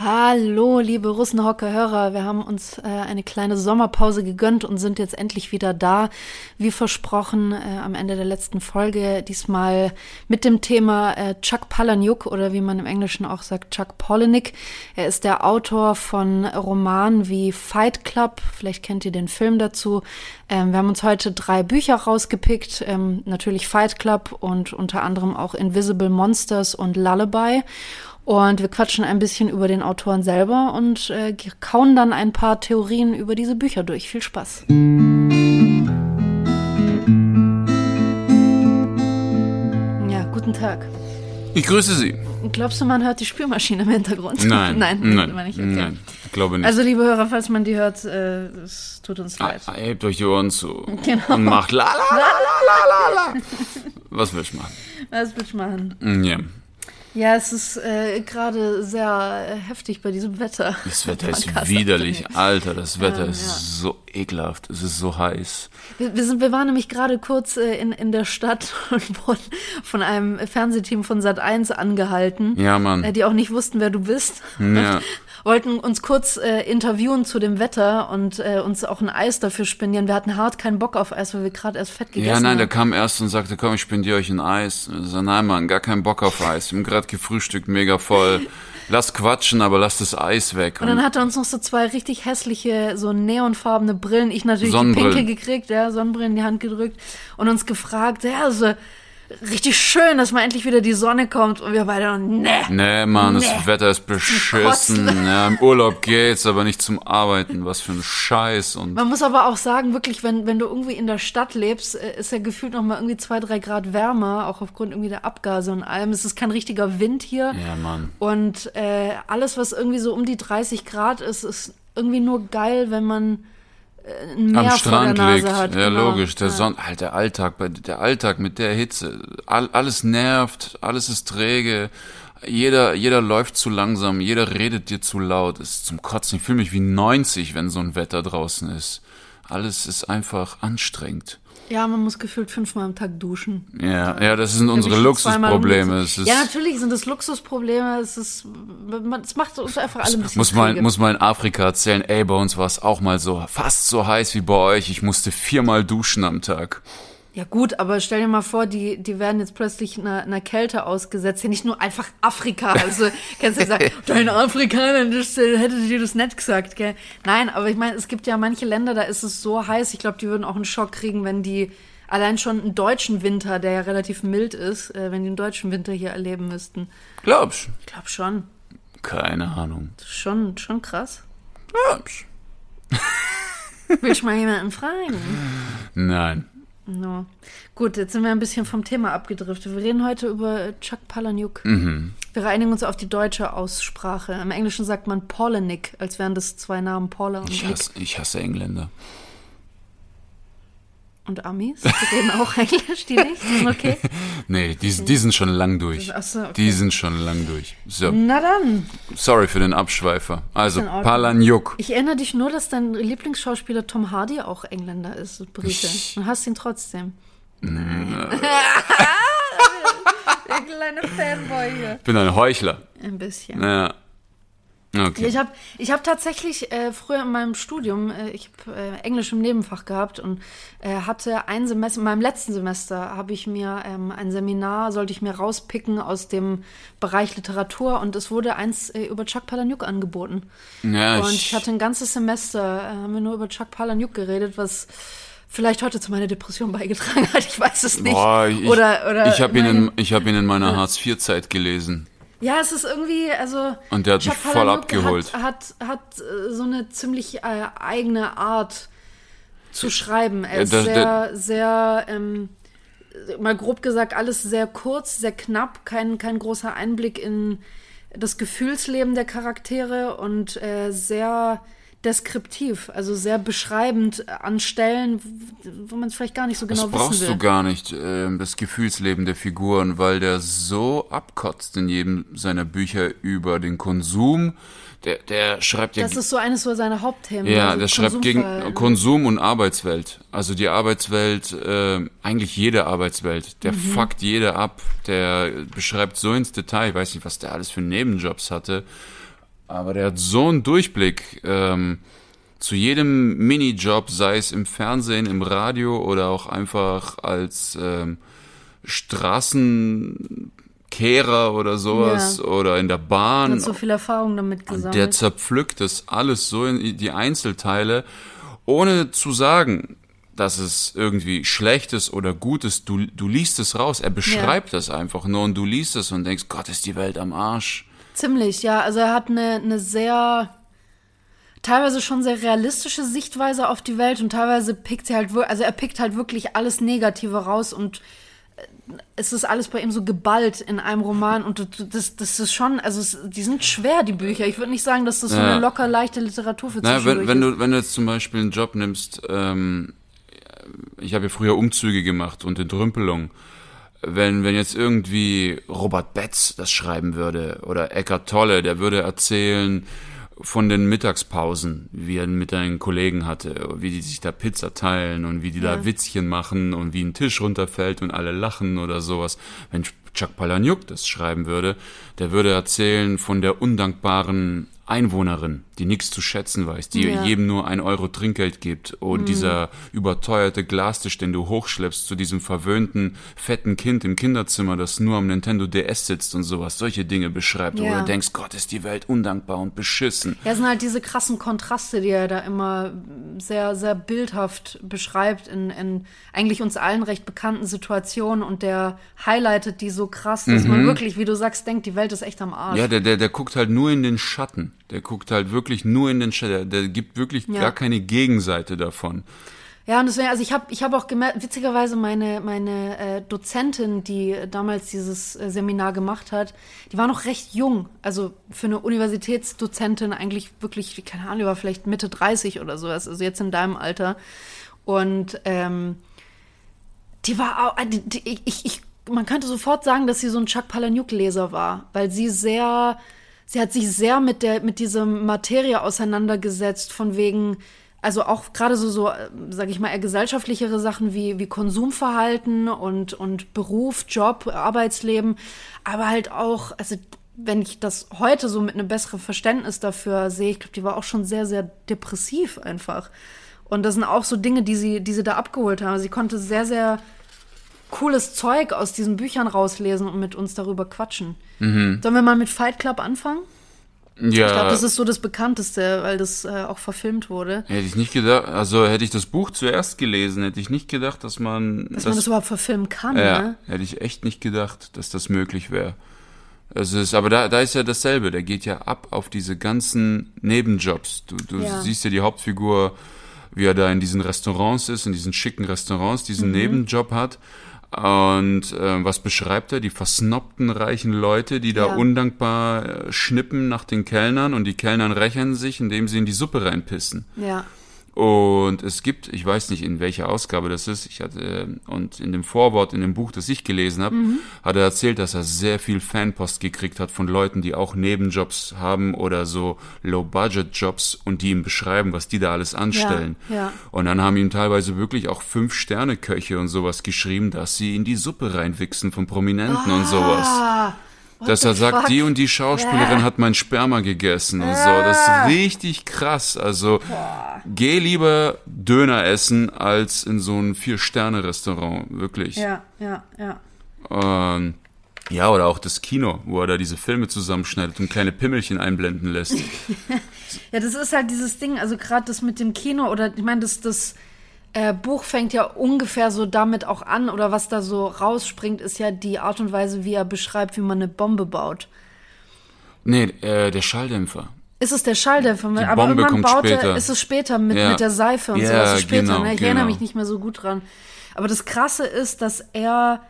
Hallo, liebe Russenhocker-Hörer. Wir haben uns äh, eine kleine Sommerpause gegönnt und sind jetzt endlich wieder da. Wie versprochen, äh, am Ende der letzten Folge, diesmal mit dem Thema äh, Chuck Palahniuk oder wie man im Englischen auch sagt, Chuck Palahniuk. Er ist der Autor von Romanen wie Fight Club. Vielleicht kennt ihr den Film dazu. Ähm, wir haben uns heute drei Bücher rausgepickt. Ähm, natürlich Fight Club und unter anderem auch Invisible Monsters und Lullaby. Und wir quatschen ein bisschen über den Autoren selber und äh, kauen dann ein paar Theorien über diese Bücher durch. Viel Spaß. Ja, guten Tag. Ich grüße Sie. Glaubst du, man hört die Spülmaschine im Hintergrund? Nein, nein, nein, meine ich, okay. nein, ich glaube nicht. Also, liebe Hörer, falls man die hört, äh, es tut uns Ah, leid. Hebt euch die Ohren zu Genau. und macht la la la la la la. Was willst du machen? Was willst du machen? Ja, Ja, es ist äh, gerade sehr äh, heftig bei diesem Wetter. das Wetter ist widerlich. Alter. Das Wetter Ähm, ist ja. so ekelhaft. Es ist so heiß. Wir, wir, sind, wir waren nämlich gerade kurz äh, in, in der Stadt und wurden von einem Fernsehteam von Sat1 angehalten, Ja, Mann. äh, die auch nicht wussten, wer du bist. Ja. Wollten uns kurz äh, interviewen zu dem Wetter und äh, uns auch ein Eis dafür spendieren. Wir hatten hart keinen Bock auf Eis, weil wir gerade erst fett gegessen Ja, nein, der haben. kam erst und sagte, komm, ich spendiere euch ein Eis. Ich so, nein, Mann, gar keinen Bock auf Eis. Wir haben gerade gefrühstückt, mega voll. Lass quatschen, aber lass das Eis weg. Und dann hat er uns noch so zwei richtig hässliche, so neonfarbene Brillen, ich natürlich die pinke gekriegt, ja, Sonnenbrillen in die Hand gedrückt und uns gefragt, ja, so richtig schön, dass mal endlich wieder die Sonne kommt und wir beide, ne. Nee, Mann, Nee. das Wetter ist beschissen. Ja, Im Urlaub geht's, aber nicht zum Arbeiten. Was für ein Scheiß. Und Man muss aber auch sagen, wirklich, wenn, wenn du irgendwie in der Stadt lebst, äh, ist ja gefühlt noch mal irgendwie zwei, drei Grad wärmer, auch aufgrund irgendwie der Abgase und allem. Es ist kein richtiger Wind hier. ja, Mann. Und äh, alles, was irgendwie so um die 30 Grad ist, ist irgendwie nur geil, wenn man ein Meer Am Strand liegt. hat. ja, genau. logisch. Der Ja. Sonn, halt der Alltag, der Alltag mit der Hitze. All, alles nervt, alles ist träge. Jeder, jeder läuft zu langsam, jeder redet dir zu laut. Ist zum Kotzen. Ich fühle mich wie 90, wenn so ein Wetter draußen ist. Alles ist einfach anstrengend. Ja, man muss gefühlt fünfmal am Tag duschen. Ja, ja, das sind unsere Luxusprobleme. Es umgezogen. ist, Ja, natürlich sind es Luxusprobleme. Es ist, man- es macht uns einfach alle ein bisschen muss mal, muss mal in Afrika erzählen, ey, bei uns war es auch mal so, fast so heiß wie bei euch. Ich musste viermal duschen am Tag. Ja gut, aber stell dir mal vor, die, die werden jetzt plötzlich einer, einer Kälte ausgesetzt. Ja, nicht nur einfach Afrika. Also kannst du sagen, dein Afrika, dann das, äh, hättet ihr das nicht gesagt, gell? Nein, aber ich meine, es gibt ja manche Länder, da ist es so heiß. Ich glaube, die würden auch einen Schock kriegen, wenn die allein schon einen deutschen Winter, der ja relativ mild ist, äh, wenn die einen deutschen Winter hier erleben müssten. Glaubst? Ich glaube schon. Keine Ahnung. Schon, schon krass. Glaubst? Will ich mal jemanden fragen? Nein. No. Gut, jetzt sind wir ein bisschen vom Thema abgedriftet. Wir reden heute über Chuck Palahniuk. Mhm. Wir reinigen uns auf die deutsche Aussprache. Im Englischen sagt man Palahniuk, als wären das zwei Namen Paula und Ich Nick. hasse, ich hasse Engländer. Und Amis? Die reden auch Englisch, die nicht? Sind okay? Nee, die, die sind schon lang durch. Ach so, okay. Die sind schon lang durch. So, Na dann. sorry für den Abschweifer. Also. Palahniuk. Ich erinnere dich nur, dass dein Lieblingsschauspieler Tom Hardy auch Engländer ist, Brite. Und hast ihn trotzdem. Der kleine Fanboy hier. Ich bin ein Heuchler. Ein bisschen. Ja. Okay. Ich habe ich hab tatsächlich äh, früher in meinem Studium, äh, ich habe äh, Englisch im Nebenfach gehabt und äh, hatte ein Semester, in meinem letzten Semester habe ich mir ähm, ein Seminar, sollte ich mir rauspicken aus dem Bereich Literatur und es wurde eins äh, über Chuck Palahniuk angeboten. ja, Und ich hatte ein ganzes Semester, äh, haben wir nur über Chuck Palahniuk geredet, was vielleicht heute zu meiner Depression beigetragen hat, ich weiß es nicht. Boah, ich, oder, oder ich habe ihn, meine- in- ich hab ihn in meiner Hartz-IV-Zeit gelesen. Ja, es ist irgendwie, also. Und der hat mich Chuck voll Palahniuk abgeholt. Hat, hat, hat äh, so eine ziemlich äh, eigene Art zu schreiben. Er ist das- sehr, sehr, ähm, mal grob gesagt, alles sehr kurz, sehr knapp, kein, kein großer Einblick in das Gefühlsleben der Charaktere und äh, sehr deskriptiv, also sehr beschreibend an Stellen, wo man es vielleicht gar nicht so genau das brauchst wissen will. du gar nicht, äh, das Gefühlsleben der Figuren, weil der so abkotzt in jedem seiner Bücher über den Konsum. Der, der schreibt ja Das ist so eines seiner Hauptthemen. Ja, also der schreibt gegen. Konsum und Arbeitswelt. Also die Arbeitswelt, äh, eigentlich jede Arbeitswelt. Der Mhm. fuckt jede ab. Der beschreibt so ins Detail. Ich weiß nicht, was der alles für Nebenjobs hatte. Aber der hat so einen Durchblick ähm, zu jedem Minijob, sei es im Fernsehen, im Radio oder auch einfach als ähm, Straßenkehrer oder sowas Ja. oder in der Bahn. hat so viel Erfahrung damit gesammelt. Der zerpflückt das alles so in die Einzelteile, ohne zu sagen, dass es irgendwie schlecht ist oder gut ist. Du, du liest es raus. Er beschreibt das einfach nur und du liest es und denkst, Gott, ist die Welt am Arsch. Ziemlich, ja. Also er hat eine, eine sehr, teilweise schon sehr realistische Sichtweise auf die Welt und teilweise pickt sie halt, also er pickt halt wirklich alles Negative raus und äh, es ist alles bei ihm so geballt in einem Roman und das, das ist schon, also es, die sind schwer, die Bücher. Ich würde nicht sagen, dass das so eine locker leichte Literatur für Naja, wenn, wenn ist. du wenn du jetzt zum Beispiel einen Job nimmst, ähm, ich habe ja früher Umzüge gemacht und Entrümpelung. Wenn, wenn jetzt irgendwie Robert Betz das schreiben würde oder Eckart Tolle, der würde erzählen von den Mittagspausen, wie er mit seinen Kollegen hatte, wie die sich da Pizza teilen und wie die da Witzchen machen und wie ein Tisch runterfällt und alle lachen oder sowas. Wenn Chuck Palahniuk das schreiben würde, der würde erzählen von der undankbaren Einwohnerin, die nichts zu schätzen weiß, die Ja. jedem nur ein Euro Trinkgeld gibt und dieser überteuerte Glastisch, den du hochschleppst zu diesem verwöhnten, fetten Kind im Kinderzimmer, das nur am Nintendo DS sitzt und sowas, solche Dinge beschreibt, wo Ja. du denkst, Gott, ist die Welt undankbar und beschissen. Ja, es sind halt diese krassen Kontraste, die er da immer sehr, sehr bildhaft beschreibt in, in eigentlich uns allen recht bekannten Situationen und der highlightet die so krass, dass man wirklich, wie du sagst, denkt, die Welt ist echt am Arsch. Mhm. Ja, der, der, der guckt halt nur in den Schatten. Der guckt halt wirklich nur in den Schatten. Der, der gibt wirklich Ja. gar keine Gegenseite davon. Ja, und deswegen, also ich habe ich hab auch gemerkt, witzigerweise meine, meine äh, Dozentin, die damals dieses äh, Seminar gemacht hat, die war noch recht jung. Also für eine Universitätsdozentin eigentlich wirklich, keine Ahnung, die war vielleicht Mitte 30 oder sowas, also jetzt in deinem Alter. Und ähm, die war auch, die, die, ich, ich, man könnte sofort sagen, dass sie so ein Chuck Palahniuk-Leser war, weil sie sehr, sie hat sich sehr mit der, mit dieser Materie auseinandergesetzt, von wegen, also auch gerade so, so, sag ich mal, eher gesellschaftlichere Sachen wie, wie Konsumverhalten und, und Beruf, Job, Arbeitsleben, aber halt auch, also wenn ich das heute so mit einem besseren Verständnis dafür sehe, ich glaube, die war auch schon sehr, sehr depressiv einfach. Und das sind auch so Dinge, die sie, die sie da abgeholt haben. Sie konnte sehr, sehr cooles Zeug aus diesen Büchern rauslesen und mit uns darüber quatschen. Sollen wir mal mit Fight Club anfangen? Ja, Ich glaube, das ist so das bekannteste, weil das äh, auch verfilmt wurde. hätte ich nicht gedacht, also hätte ich das Buch zuerst gelesen, hätte ich nicht gedacht, dass man Dass man das überhaupt verfilmen kann, Ja, ne? hätte ich echt nicht gedacht, dass das möglich wäre. Es ist, aber da, da ist ja dasselbe. Der geht ja ab auf diese ganzen Nebenjobs. Du, du Ja. siehst ja die Hauptfigur, wie er da in diesen Restaurants ist, in diesen schicken Restaurants, diesen Mhm. Nebenjob hat. Und äh, was beschreibt er? Die versnobten reichen Leute, die da Ja. undankbar äh, schnippen nach den Kellnern und die Kellnern rächen sich, indem sie in die Suppe reinpissen. Ja. Und es gibt, ich weiß nicht, in welcher Ausgabe das ist, ich hatte, äh, und in dem Vorwort, in dem Buch, das ich gelesen habe, hat er erzählt, dass er sehr viel Fanpost gekriegt hat von Leuten, die auch Nebenjobs haben oder so Low-Budget-Jobs und die ihm beschreiben, was die da alles anstellen. ja. Und dann haben ihm teilweise wirklich auch Fünf-Sterne-Köche und sowas geschrieben, dass sie in die Suppe reinwichsen von Prominenten und sowas. What Dass er sagt, fuck? die und die Schauspielerin Ja. hat mein Sperma gegessen und so. Das ist richtig krass. Also geh lieber Döner essen als in so ein Vier-Sterne-Restaurant. Wirklich. Ja, ja, ja. Ähm, ja, oder auch das Kino, wo er da diese Filme zusammenschneidet und kleine Pimmelchen einblenden lässt. Ja, das ist halt dieses Ding, also gerade das mit dem Kino oder ich meine, das, das äh, Buch fängt ja ungefähr so damit auch an oder was da so rausspringt, ist ja die Art und Weise, wie er beschreibt, wie man eine Bombe baut. Nee, äh, der Schalldämpfer. Ist es der Schalldämpfer? Die Aber Bombe irgendwann baut er, später. ist es später mit, Ja. mit der Seife und Ja, sowas. Ist später, genau, ne? Ich erinnere genau. mich nicht mehr so gut dran. Aber das Krasse ist, dass er,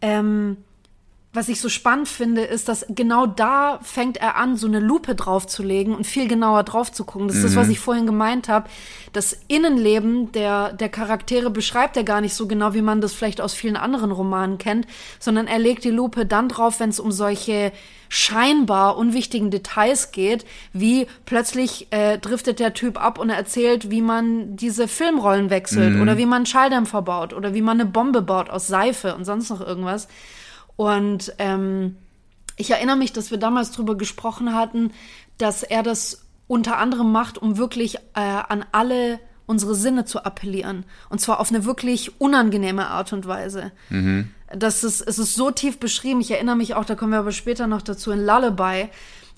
ähm, was ich so spannend finde, ist, dass genau da fängt er an, so eine Lupe draufzulegen und viel genauer drauf zu gucken. Das ist das, was ich vorhin gemeint habe. Das Innenleben der, der Charaktere beschreibt er gar nicht so genau, wie man das vielleicht aus vielen anderen Romanen kennt, sondern er legt die Lupe dann drauf, wenn es um solche scheinbar unwichtigen Details geht, wie plötzlich äh, driftet der Typ ab und er erzählt, wie man diese Filmrollen wechselt oder wie man einen Schalldämpfer baut oder wie man eine Bombe baut aus Seife und sonst noch irgendwas. Und ähm, ich erinnere mich, dass wir damals drüber gesprochen hatten, dass er das unter anderem macht, um wirklich äh, an alle unsere Sinne zu appellieren. Und zwar auf eine wirklich unangenehme Art und Weise. Das ist, es ist so tief beschrieben. Ich erinnere mich auch, da kommen wir aber später noch dazu, in Lullaby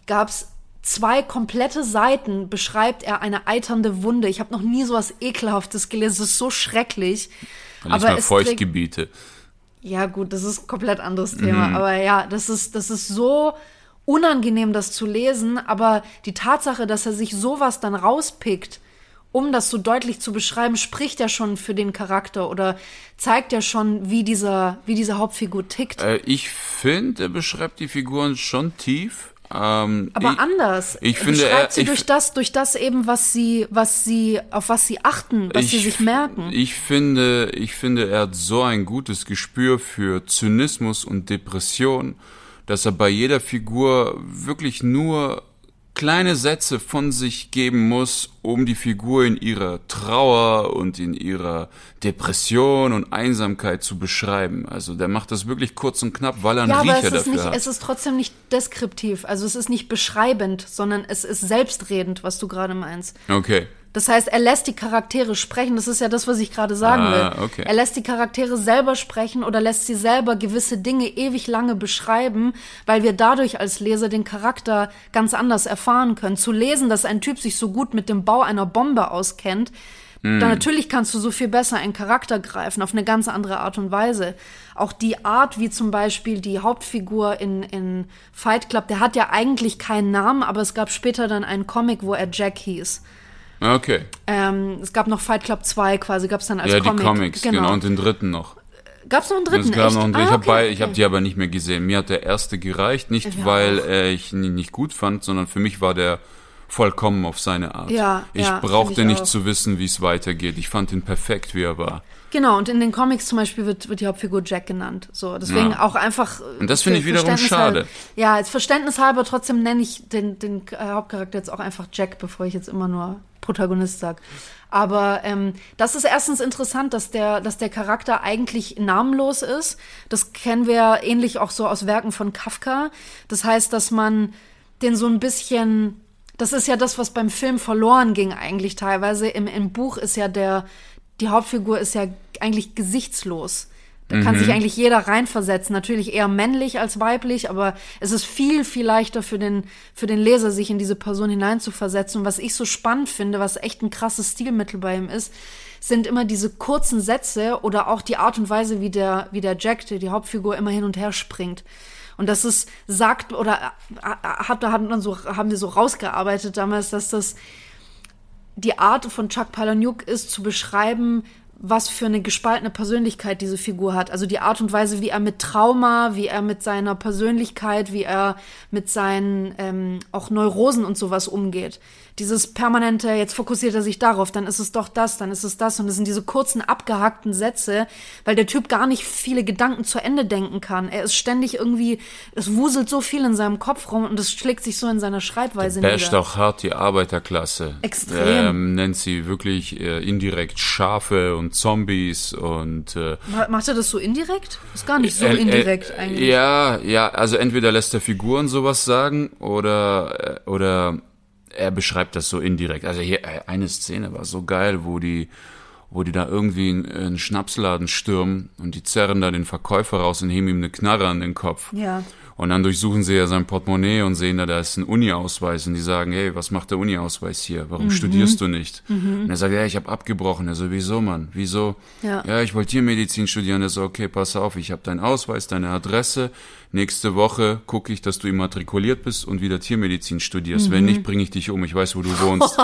gab es zwei komplette Seiten, beschreibt er eine eiternde Wunde. Ich habe noch nie so was Ekelhaftes gelesen. Es ist so schrecklich. Nicht mal es trägt- Feuchtgebiete. Ja, gut, das ist ein komplett anderes Thema. Aber ja, das ist, das ist so unangenehm, das zu lesen. Aber die Tatsache, dass er sich sowas dann rauspickt, um das so deutlich zu beschreiben, spricht ja schon für den Charakter oder zeigt ja schon, wie dieser, wie diese Hauptfigur tickt. Äh, ich finde, er beschreibt die Figuren schon tief. Ähm, aber ich, anders. ich finde, beschreibt er- sie ich- durch das, durch das eben, was sie, was sie, auf was sie achten, was sie sich merken. Ich finde, ich finde, er hat so ein gutes Gespür für Zynismus und Depression, dass er bei jeder Figur wirklich nur kleine Sätze von sich geben muss, um die Figur in ihrer Trauer und in ihrer Depression und Einsamkeit zu beschreiben. Also der macht das wirklich kurz und knapp, weil er einen Ja, aber Riecher es ist, dafür nicht, hat. es ist trotzdem nicht deskriptiv. Also es ist nicht beschreibend, sondern es ist selbstredend, was du gerade meinst. okay. Das heißt, er lässt die Charaktere sprechen. Das ist ja das, was ich gerade sagen Ah, will. okay. Er lässt die Charaktere selber sprechen oder lässt sie selber gewisse Dinge ewig lange beschreiben, weil wir dadurch als Leser den Charakter ganz anders erfahren können. Zu lesen, dass ein Typ sich so gut mit dem Bau einer Bombe auskennt, Hm. dann natürlich kannst du so viel besser einen Charakter greifen, auf eine ganz andere Art und Weise. Auch die Art, wie zum Beispiel die Hauptfigur in, in Fight Club, der hat ja eigentlich keinen Namen, aber es gab später dann einen Comic, wo er Jack hieß. Okay. Ähm, es gab noch Fight Club 2 quasi, gab es dann als Ja, Comic. die Comics, genau. genau. und den dritten noch. Gab es noch einen dritten? Es gab echt? noch einen, Ah, ich habe okay, ich hab okay. die aber nicht mehr gesehen. Mir hat der erste gereicht, nicht Ja, weil äh, ich ihn nicht gut fand, sondern für mich war der vollkommen auf seine Art. Ja, ich ja, brauchte ich nicht auch. zu wissen, wie es weitergeht. Ich fand ihn perfekt, wie er war. Genau, und in den Comics zum Beispiel wird, wird die Hauptfigur Jack genannt. So, deswegen Ja. auch einfach. äh, Und das finde ich wiederum schade. Ja, als Verständnis halber trotzdem nenne ich den, den äh, Hauptcharakter jetzt auch einfach Jack, bevor ich jetzt immer nur Protagonist sag. Aber ähm, das ist erstens interessant, dass der, dass der Charakter eigentlich namenlos ist. Das kennen wir ähnlich auch so aus Werken von Kafka. Das heißt, dass man den so ein bisschen das ist ja das, was beim Film verloren ging eigentlich teilweise. Im, im Buch ist ja der, die Hauptfigur ist ja eigentlich gesichtslos. Da kann sich eigentlich jeder reinversetzen. Natürlich eher männlich als weiblich, aber es ist viel, viel leichter für den, für den Leser, sich in diese Person hineinzuversetzen. Und was ich so spannend finde, was echt ein krasses Stilmittel bei ihm ist, sind immer diese kurzen Sätze oder auch die Art und Weise, wie der, wie der Jack, der die Hauptfigur, immer hin und her springt. Und das ist, sagt, oder äh, hat, da hat man so, haben wir so rausgearbeitet damals, dass das die Art von Chuck Palahniuk ist, zu beschreiben, was für eine gespaltene Persönlichkeit diese Figur hat. Also die Art und Weise, wie er mit Trauma, wie er mit seiner Persönlichkeit, wie er mit seinen ähm, auch Neurosen und sowas umgeht. Dieses permanente, jetzt fokussiert er sich darauf, dann ist es doch das, dann ist es das. Und es sind diese kurzen, abgehackten Sätze, weil der Typ gar nicht viele Gedanken zu Ende denken kann. Er ist ständig irgendwie, es wuselt so viel in seinem Kopf rum und es schlägt sich so in seiner Schreibweise Basht nieder. auch hart die Arbeiterklasse. Extrem. Ähm, nennt sie wirklich äh, indirekt Schafe und Zombies und äh, Ma- Macht er das so indirekt? Ist gar nicht so Äh, äh, indirekt eigentlich. Ja, ja, also entweder lässt er Figuren sowas sagen oder äh, oder er beschreibt das so indirekt. Also hier äh, eine Szene war so geil, wo die wo die da irgendwie in in einen Schnapsladen stürmen und die zerren da den Verkäufer raus und heben ihm eine Knarre an den Kopf. Ja. Und dann durchsuchen sie ja sein Portemonnaie und sehen da, da ist ein Uni-Ausweis. Und die sagen, hey, was macht der Uni-Ausweis hier? Warum Mhm. studierst du nicht? Und er sagt, ja, ich habe abgebrochen. Er so, wieso, Mann? Wieso? Ja. ja, ich wollte Tiermedizin studieren. Er so, okay, pass auf, ich habe deinen Ausweis, deine Adresse. Nächste Woche gucke ich, dass du immatrikuliert bist und wieder Tiermedizin studierst. Mhm. Wenn nicht, bringe ich dich um. Ich weiß, wo du wohnst.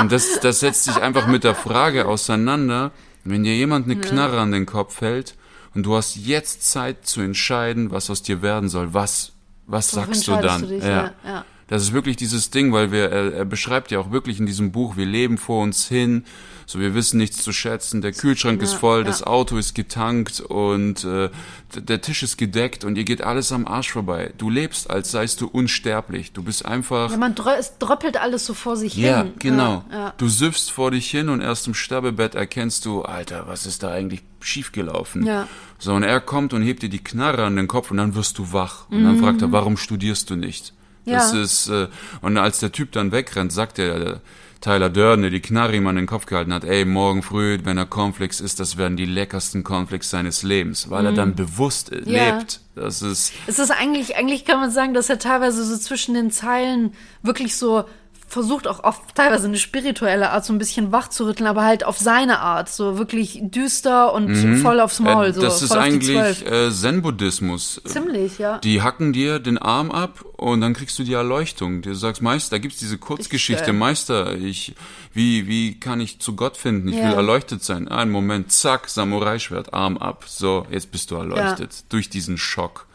und das, das setzt sich einfach mit der Frage auseinander, wenn dir jemand eine Knarre an den Kopf hält und du hast jetzt Zeit zu entscheiden, was aus dir werden soll, was, was Worauf sagst du dann? du dich? Ja, ja. Das ist wirklich dieses Ding, weil wir, er, er beschreibt ja auch wirklich in diesem Buch, wir leben vor uns hin, so wir wissen nichts zu schätzen, der Kühlschrank ist voll, das ja. Auto ist getankt und äh, der Tisch ist gedeckt und ihr geht alles am Arsch vorbei. Du lebst, als seist du unsterblich. Du bist einfach. Ja, man drö es dröppelt alles so vor sich Ja, hin. genau. Ja, ja. Du süffst vor dich hin und erst im Sterbebett erkennst du, Alter, was ist da eigentlich schiefgelaufen? Ja. So, und er kommt und hebt dir die Knarre an den Kopf und dann wirst du wach. Und dann fragt er, warum studierst du nicht? Das Mhm. Ja. ist, äh, und als der Typ dann wegrennt, sagt der, Tyler Durden, der die Knarre ihm an den Kopf gehalten hat, ey, morgen früh, wenn er Cornflakes isst, das werden die leckersten Cornflakes seines Lebens, weil er dann bewusst Mhm. Ja. lebt. Das ist, Es ist eigentlich, eigentlich kann man sagen, dass er teilweise so zwischen den Zeilen wirklich so versucht auch auf teilweise eine spirituelle Art so ein bisschen wach zu rütteln, aber halt auf seine Art, so wirklich düster und voll aufs Maul, äh, so das ist eigentlich äh, Zen-Buddhismus. Ziemlich, ja. Die hacken dir den Arm ab und dann kriegst du die Erleuchtung. Du sagst, Meister, da gibt's diese Kurzgeschichte, geil. Meister, ich, wie, wie kann ich zu Gott finden? Ich Ja. will erleuchtet sein. Einen Moment, zack, Samurai-Schwert, Arm ab. So, jetzt bist du erleuchtet. Durch diesen Schock.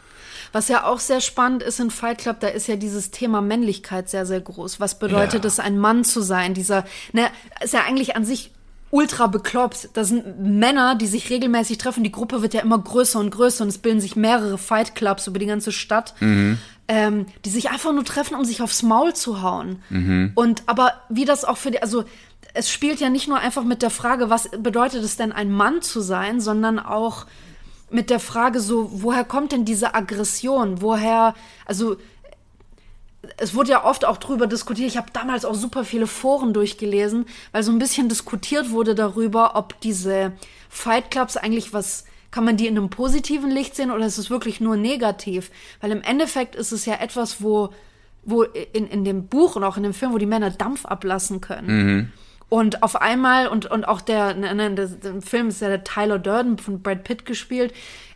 Was ja auch sehr spannend ist in Fight Club, da ist ja dieses Thema Männlichkeit sehr, sehr groß. Was bedeutet Ja. es, ein Mann zu sein? Dieser, ne, ist ja eigentlich an sich ultra bekloppt. Das sind Männer, die sich regelmäßig treffen. Die Gruppe wird ja immer größer und größer und es bilden sich mehrere Fight Clubs über die ganze Stadt, ähm, die sich einfach nur treffen, um sich aufs Maul zu hauen. Und aber wie das auch für die, also es spielt ja nicht nur einfach mit der Frage, was bedeutet es denn, ein Mann zu sein, sondern auch mit der Frage so, woher kommt denn diese Aggression? Woher, also es wurde ja oft auch drüber diskutiert. Ich habe damals auch super viele Foren durchgelesen, weil so ein bisschen diskutiert wurde darüber, ob diese Fight Clubs eigentlich was, kann man die in einem positiven Licht sehen oder ist es wirklich nur negativ? Weil im Endeffekt ist es ja etwas, wo, wo in, in dem Buch und auch in dem Film, wo die Männer Dampf ablassen können. Und auf einmal, und, und auch der, ne, ne, der, der Film ist ja der Tyler Durden von Brad Pitt gespielt,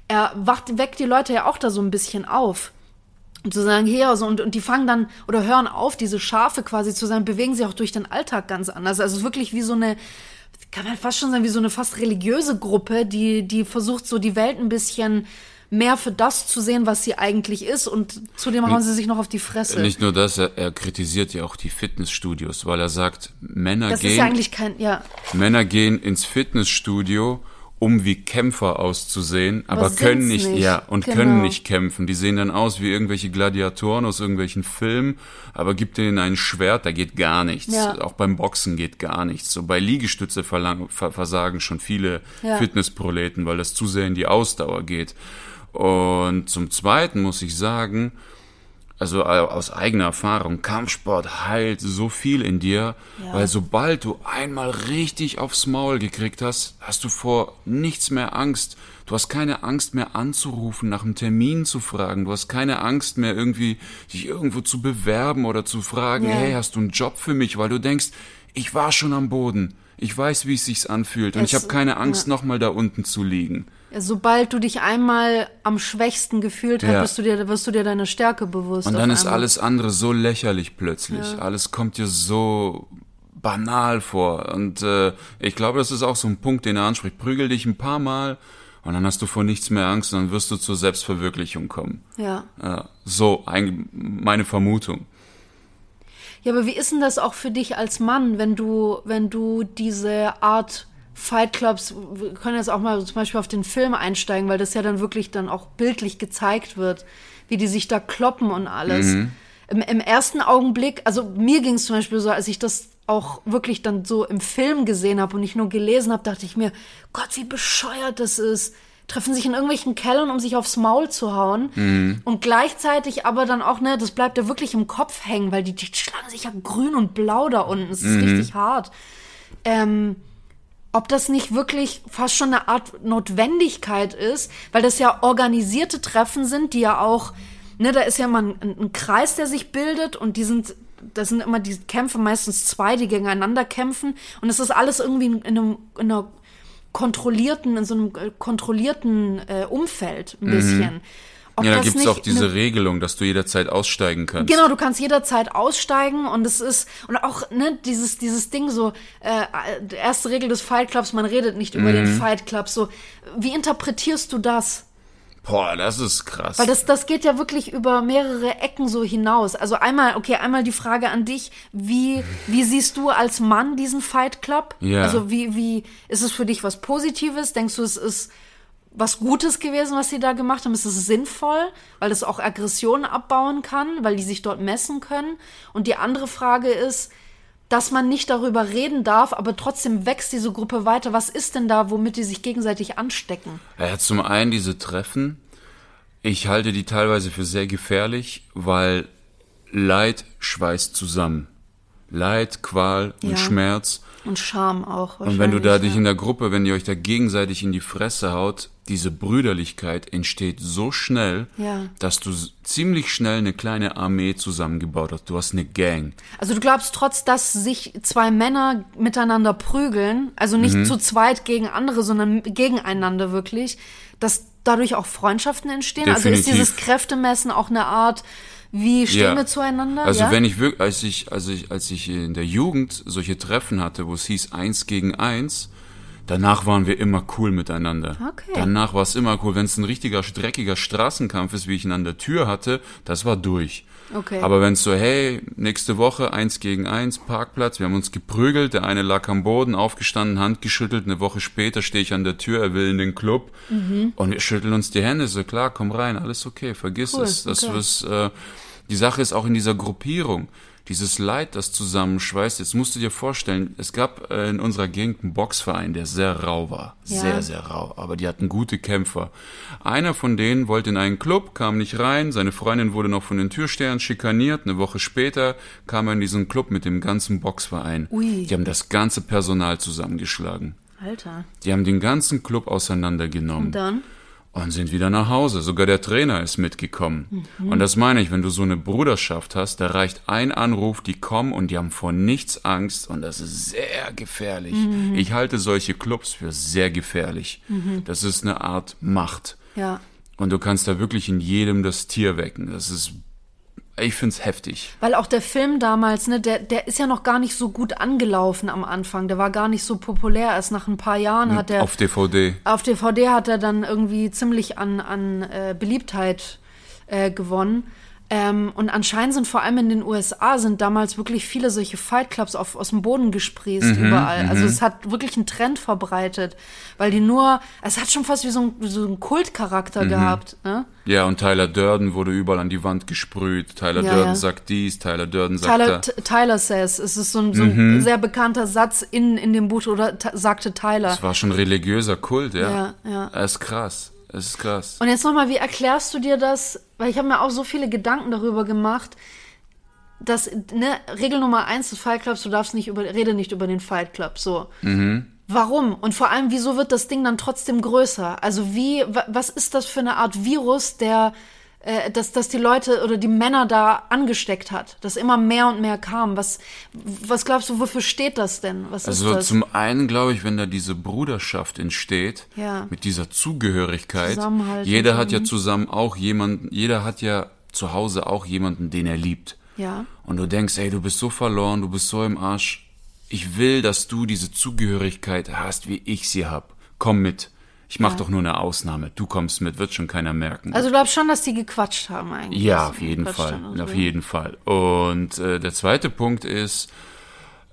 er wacht, weckt die Leute ja auch da so ein bisschen auf. Und zu sagen, hier, also, und, und die fangen dann oder hören auf, diese Schafe quasi zu sein, bewegen sich auch durch den Alltag ganz anders. Also es ist wirklich wie so eine, kann man fast schon sagen, wie so eine fast religiöse Gruppe, die, die versucht, so die Welt ein bisschen mehr für das zu sehen, was sie eigentlich ist. Und zudem hauen sie sich noch auf die Fresse. Nicht nur das, er, er kritisiert ja auch die Fitnessstudios, weil er sagt, Männer das gehen, ist ja eigentlich kein, ja. Männer gehen ins Fitnessstudio, um wie Kämpfer auszusehen, aber, Aber können nicht, nicht. ja, und Genau. können nicht kämpfen. Die sehen dann aus wie irgendwelche Gladiatoren aus irgendwelchen Filmen, aber gibt denen ein Schwert, da geht gar nichts. Ja. Auch beim Boxen geht gar nichts. So bei Liegestütze versagen schon viele Ja. Fitnessproleten, weil das zu sehr in die Ausdauer geht. Und zum Zweiten muss ich sagen, also aus eigener Erfahrung, Kampfsport heilt so viel in dir, Ja. weil sobald du einmal richtig aufs Maul gekriegt hast, hast du vor nichts mehr Angst. Du hast keine Angst mehr anzurufen, nach einem Termin zu fragen. Du hast keine Angst mehr irgendwie, dich irgendwo zu bewerben oder zu fragen, Ja. hey, hast du einen Job für mich? Weil du denkst, ich war schon am Boden. Ich weiß, wie es sich anfühlt und Es- ich habe keine Angst, ja. nochmal da unten zu liegen. Sobald du dich einmal am schwächsten gefühlt hast, Ja. bist du dir, wirst du dir deine Stärke bewusst. Und dann ist einmal. alles andere so lächerlich plötzlich. Alles kommt dir so banal vor. Und äh, ich glaube, das ist auch so ein Punkt, den er anspricht. Prügel dich ein paar Mal und dann hast du vor nichts mehr Angst und dann wirst du zur Selbstverwirklichung kommen. Ja. Ja, so ein, meine Vermutung. Ja, aber wie ist denn das auch für dich als Mann, wenn du, wenn du diese Art Fight Clubs, wir können jetzt auch mal zum Beispiel auf den Film einsteigen, weil das ja dann wirklich dann auch bildlich gezeigt wird, wie die sich da kloppen und alles. Im, Im ersten Augenblick, also mir ging es zum Beispiel so, als ich das auch wirklich dann so im Film gesehen habe und nicht nur gelesen habe, dachte ich mir, Gott, wie bescheuert das ist. Treffen sich in irgendwelchen Kellern, um sich aufs Maul zu hauen. Und gleichzeitig aber dann auch, ne, das bleibt ja wirklich im Kopf hängen, weil die, die schlagen sich ja grün und blau da unten. Es ist richtig hart. Ähm, ob das nicht wirklich fast schon eine Art Notwendigkeit ist, weil das ja organisierte Treffen sind, die ja auch, ne, da ist ja immer ein, ein Kreis, der sich bildet und die sind, das sind immer die Kämpfe meistens zwei, die gegeneinander kämpfen und es ist alles irgendwie in einem, in einer kontrollierten, in so einem äh, kontrollierten äh, Umfeld ein bisschen. Ob Ja, da gibt's nicht auch diese Regelung, dass du jederzeit aussteigen kannst. Genau, du kannst jederzeit aussteigen und es ist und auch ne dieses dieses Ding so äh, die erste Regel des Fight Clubs, man redet nicht über Mhm. den Fight Club so. Wie interpretierst du das? Boah, das ist krass. Weil das das geht ja wirklich über mehrere Ecken so hinaus. Also einmal okay, einmal die Frage an dich, wie wie siehst du als Mann diesen Fight Club? Ja. Also wie wie ist es für dich was Positives? Denkst du, es ist was Gutes gewesen, was sie da gemacht haben? Ist es sinnvoll, weil es auch Aggressionen abbauen kann, weil die sich dort messen können? Und die andere Frage ist, dass man nicht darüber reden darf, aber trotzdem wächst diese Gruppe weiter. Was ist denn da, womit die sich gegenseitig anstecken? Ja, zum einen diese Treffen. Ich halte die teilweise für sehr gefährlich, weil Leid schweißt zusammen. Leid, Qual und Ja. Schmerz. Und Scham auch. Und wenn du da dich in der Gruppe, wenn ihr euch da gegenseitig in die Fresse haut, diese Brüderlichkeit entsteht so schnell, Ja. dass du ziemlich schnell eine kleine Armee zusammengebaut hast. Du hast eine Gang. Also du glaubst, trotz dass sich zwei Männer miteinander prügeln, also nicht Mhm. zu zweit gegen andere, sondern gegeneinander wirklich, dass dadurch auch Freundschaften entstehen? Also ist Definitiv. dieses Kräftemessen auch eine Art, wie stehen Ja. wir zueinander? Also ja? wenn ich wirklich, als ich, als ich, als ich in der Jugend solche Treffen hatte, wo es hieß eins gegen eins, danach waren wir immer cool miteinander. Okay. Danach war es immer cool. Wenn es ein richtiger dreckiger Straßenkampf ist, wie ich ihn an der Tür hatte, das war durch. Okay. Aber wenn es so, hey, nächste Woche eins gegen eins, Parkplatz, wir haben uns geprügelt, der eine lag am Boden, aufgestanden, Hand geschüttelt, eine Woche später stehe ich an der Tür, er will in den Club Mhm. und wir schütteln uns die Hände, so klar, komm rein, alles okay, vergiss Cool, es. Das okay. ist, äh, die Sache ist auch in dieser Gruppierung, dieses Leid, das zusammenschweißt. Jetzt musst du dir vorstellen, es gab äh, in unserer Gegend einen Boxverein, der sehr rau war. Ja. Sehr, sehr rau. Aber die hatten gute Kämpfer. Einer von denen wollte in einen Club, kam nicht rein. Seine Freundin wurde noch von den Türstehern schikaniert. Eine Woche später kam er in diesen Club mit dem ganzen Boxverein. Ui. Die haben das ganze Personal zusammengeschlagen. Alter. Die haben den ganzen Club auseinandergenommen Und dann? Und sind wieder nach Hause. Sogar der Trainer ist mitgekommen. Mhm. Und das meine ich, wenn du so eine Bruderschaft hast, da reicht ein Anruf, die kommen und die haben vor nichts Angst und das ist sehr gefährlich. Mhm. Ich halte solche Clubs für sehr gefährlich. Das ist eine Art Macht. Ja. Und du kannst da wirklich in jedem das Tier wecken. Das ist, ich find's heftig. Weil auch der Film damals, ne, der, der ist ja noch gar nicht so gut angelaufen am Anfang. Der war gar nicht so populär. Erst nach ein paar Jahren hat er. Auf DVD. Auf DVD hat er dann irgendwie ziemlich an, an äh, Beliebtheit äh, gewonnen. Ähm, und anscheinend sind vor allem in den USA sind damals wirklich viele solche Fight Clubs auf, aus dem Boden gesprießt überall. Also es hat wirklich einen Trend verbreitet, weil die nur, es hat schon fast wie so ein, so ein Kultcharakter gehabt. Ne? Ja, und Tyler Durden wurde überall an die Wand gesprüht. Tyler Ja, Durden ja. sagt dies, Tyler Durden sagt Tyler, da. Tyler says, es ist so ein, so ein sehr bekannter Satz in, in dem Buch, oder sagte Tyler. Das war schon religiöser Kult, ja. Ja, ja. Das ist krass. Das ist krass. Und jetzt nochmal, wie erklärst du dir das? Weil ich habe mir auch so viele Gedanken darüber gemacht, dass, ne, Regel Nummer eins des Fight Clubs, du darfst nicht über, rede nicht über den Fight Club, so. Warum? Und vor allem, wieso wird das Ding dann trotzdem größer? Also wie, wa- was ist das für eine Art Virus, der, äh, dass, dass die Leute oder die Männer da angesteckt hat? Dass immer mehr und mehr kam. Was, was glaubst du, wofür steht das denn? Was Also das? zum einen glaube ich, wenn da diese Bruderschaft entsteht, Ja. mit dieser Zugehörigkeit, jeder hat ja zusammen auch jemanden, jeder hat ja zu Hause auch jemanden, den er liebt. ja. Und du denkst, ey, du bist so verloren, du bist so im Arsch. Ich will, dass du diese Zugehörigkeit hast, wie ich sie hab. Komm mit. Ich mach doch nur eine Ausnahme. Du kommst mit, wird schon keiner merken. Also du glaubst schon, dass die gequatscht haben eigentlich. Ja, auf jeden Fall. und Auf so. jeden Fall. Und äh, der zweite Punkt ist,